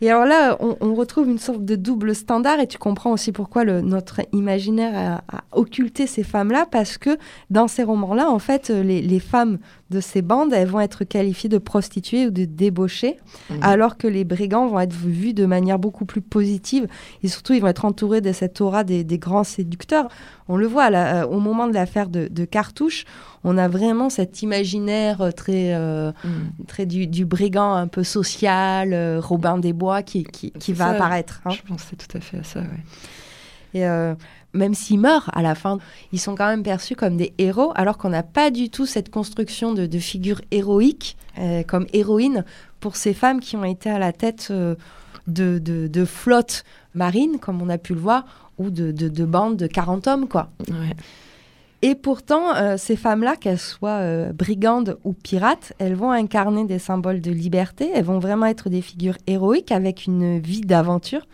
Et alors là, on, on retrouve une sorte de double standard et tu comprends aussi pourquoi le, notre imaginaire a, a occulté ces femmes-là, parce que dans ces romans-là, en fait, les, les femmes de ces bandes, elles vont être qualifiées de prostituées ou de débauchées, Mhm. alors que les brigands vont être vus de manière beaucoup plus positive et surtout, ils vont être entourés de cette aura des, des grands séducteurs. On le voit là, euh, au moment de l'affaire de, de Cartouche, on a vraiment cet imaginaire euh, très... euh, Mm. très du, du brigand un peu social, euh, Robin des Bois qui, qui, va ça. apparaître. hein. Je pensais tout à fait à ça, ouais. Et euh, même s'ils meurent à la fin, ils sont quand même perçus comme des héros, alors qu'on n'a pas du tout cette construction de, de figures héroïques euh, comme héroïnes pour ces femmes qui ont été à la tête de, de, de flottes marines, comme on a pu le voir, ou de, de, de bandes de 40 hommes, quoi. Ouais. Et pourtant, euh, ces femmes-là, qu'elles soient euh, brigandes ou pirates, elles vont incarner des symboles de liberté, elles vont vraiment être des figures héroïques avec une vie d'aventure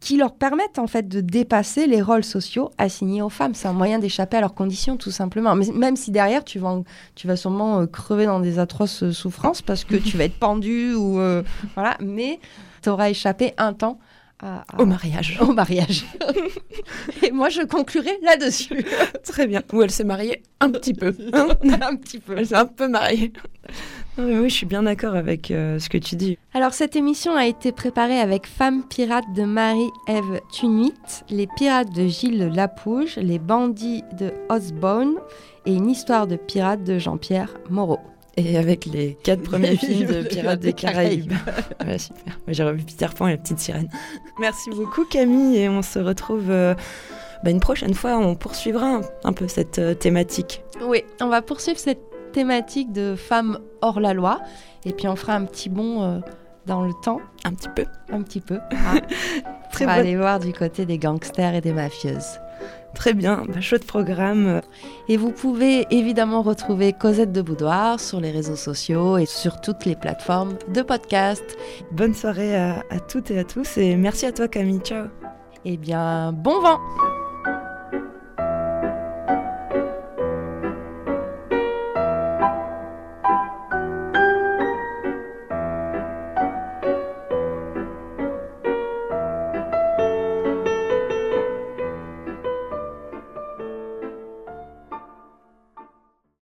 qui leur permettent en fait de dépasser les rôles sociaux assignés aux femmes. C'est un moyen d'échapper à leurs conditions tout simplement. Mais même si derrière tu vas, tu vas sûrement euh, crever dans des atroces souffrances parce que tu vas être pendu ou *laughs* voilà, mais tu auras échappé un temps à- à- Au mariage. *laughs* au mariage. *laughs* Et moi je conclurai là-dessus. Très bien. Ou elle s'est mariée un petit peu. hein. *laughs* un petit peu. elle s'est un peu mariée. Non, oui, je suis bien d'accord avec euh, ce que tu dis. Alors cette émission a été préparée avec Femmes pirates de Marie-Ève Tunuit, les pirates de Gilles Lapouge, les bandits de Osborne et une histoire de pirates de Jean-Pierre Moreau. Et avec les quatre premiers *laughs* films de Pirates des Caraïbes. *laughs* Ouais, super. Moi, J'ai revu Peter Pan et la petite sirène. Merci beaucoup Camille et on se retrouve euh, bah, une prochaine fois. On poursuivra un, un peu cette euh, thématique. Oui, on va poursuivre cette thématique de femmes hors la loi et puis on fera un petit bond euh, dans le temps, Un petit peu. un petit peu. hein. *laughs* Très on va bonne- aller voir du côté des gangsters et des mafieuses. Très bien. Bah, chouette programme. Et vous pouvez évidemment retrouver Cosette de Boudoir sur les réseaux sociaux et sur toutes les plateformes de podcast. Bonne soirée à, à toutes et à tous et merci à toi Camille. Ciao. Eh bien, bon vent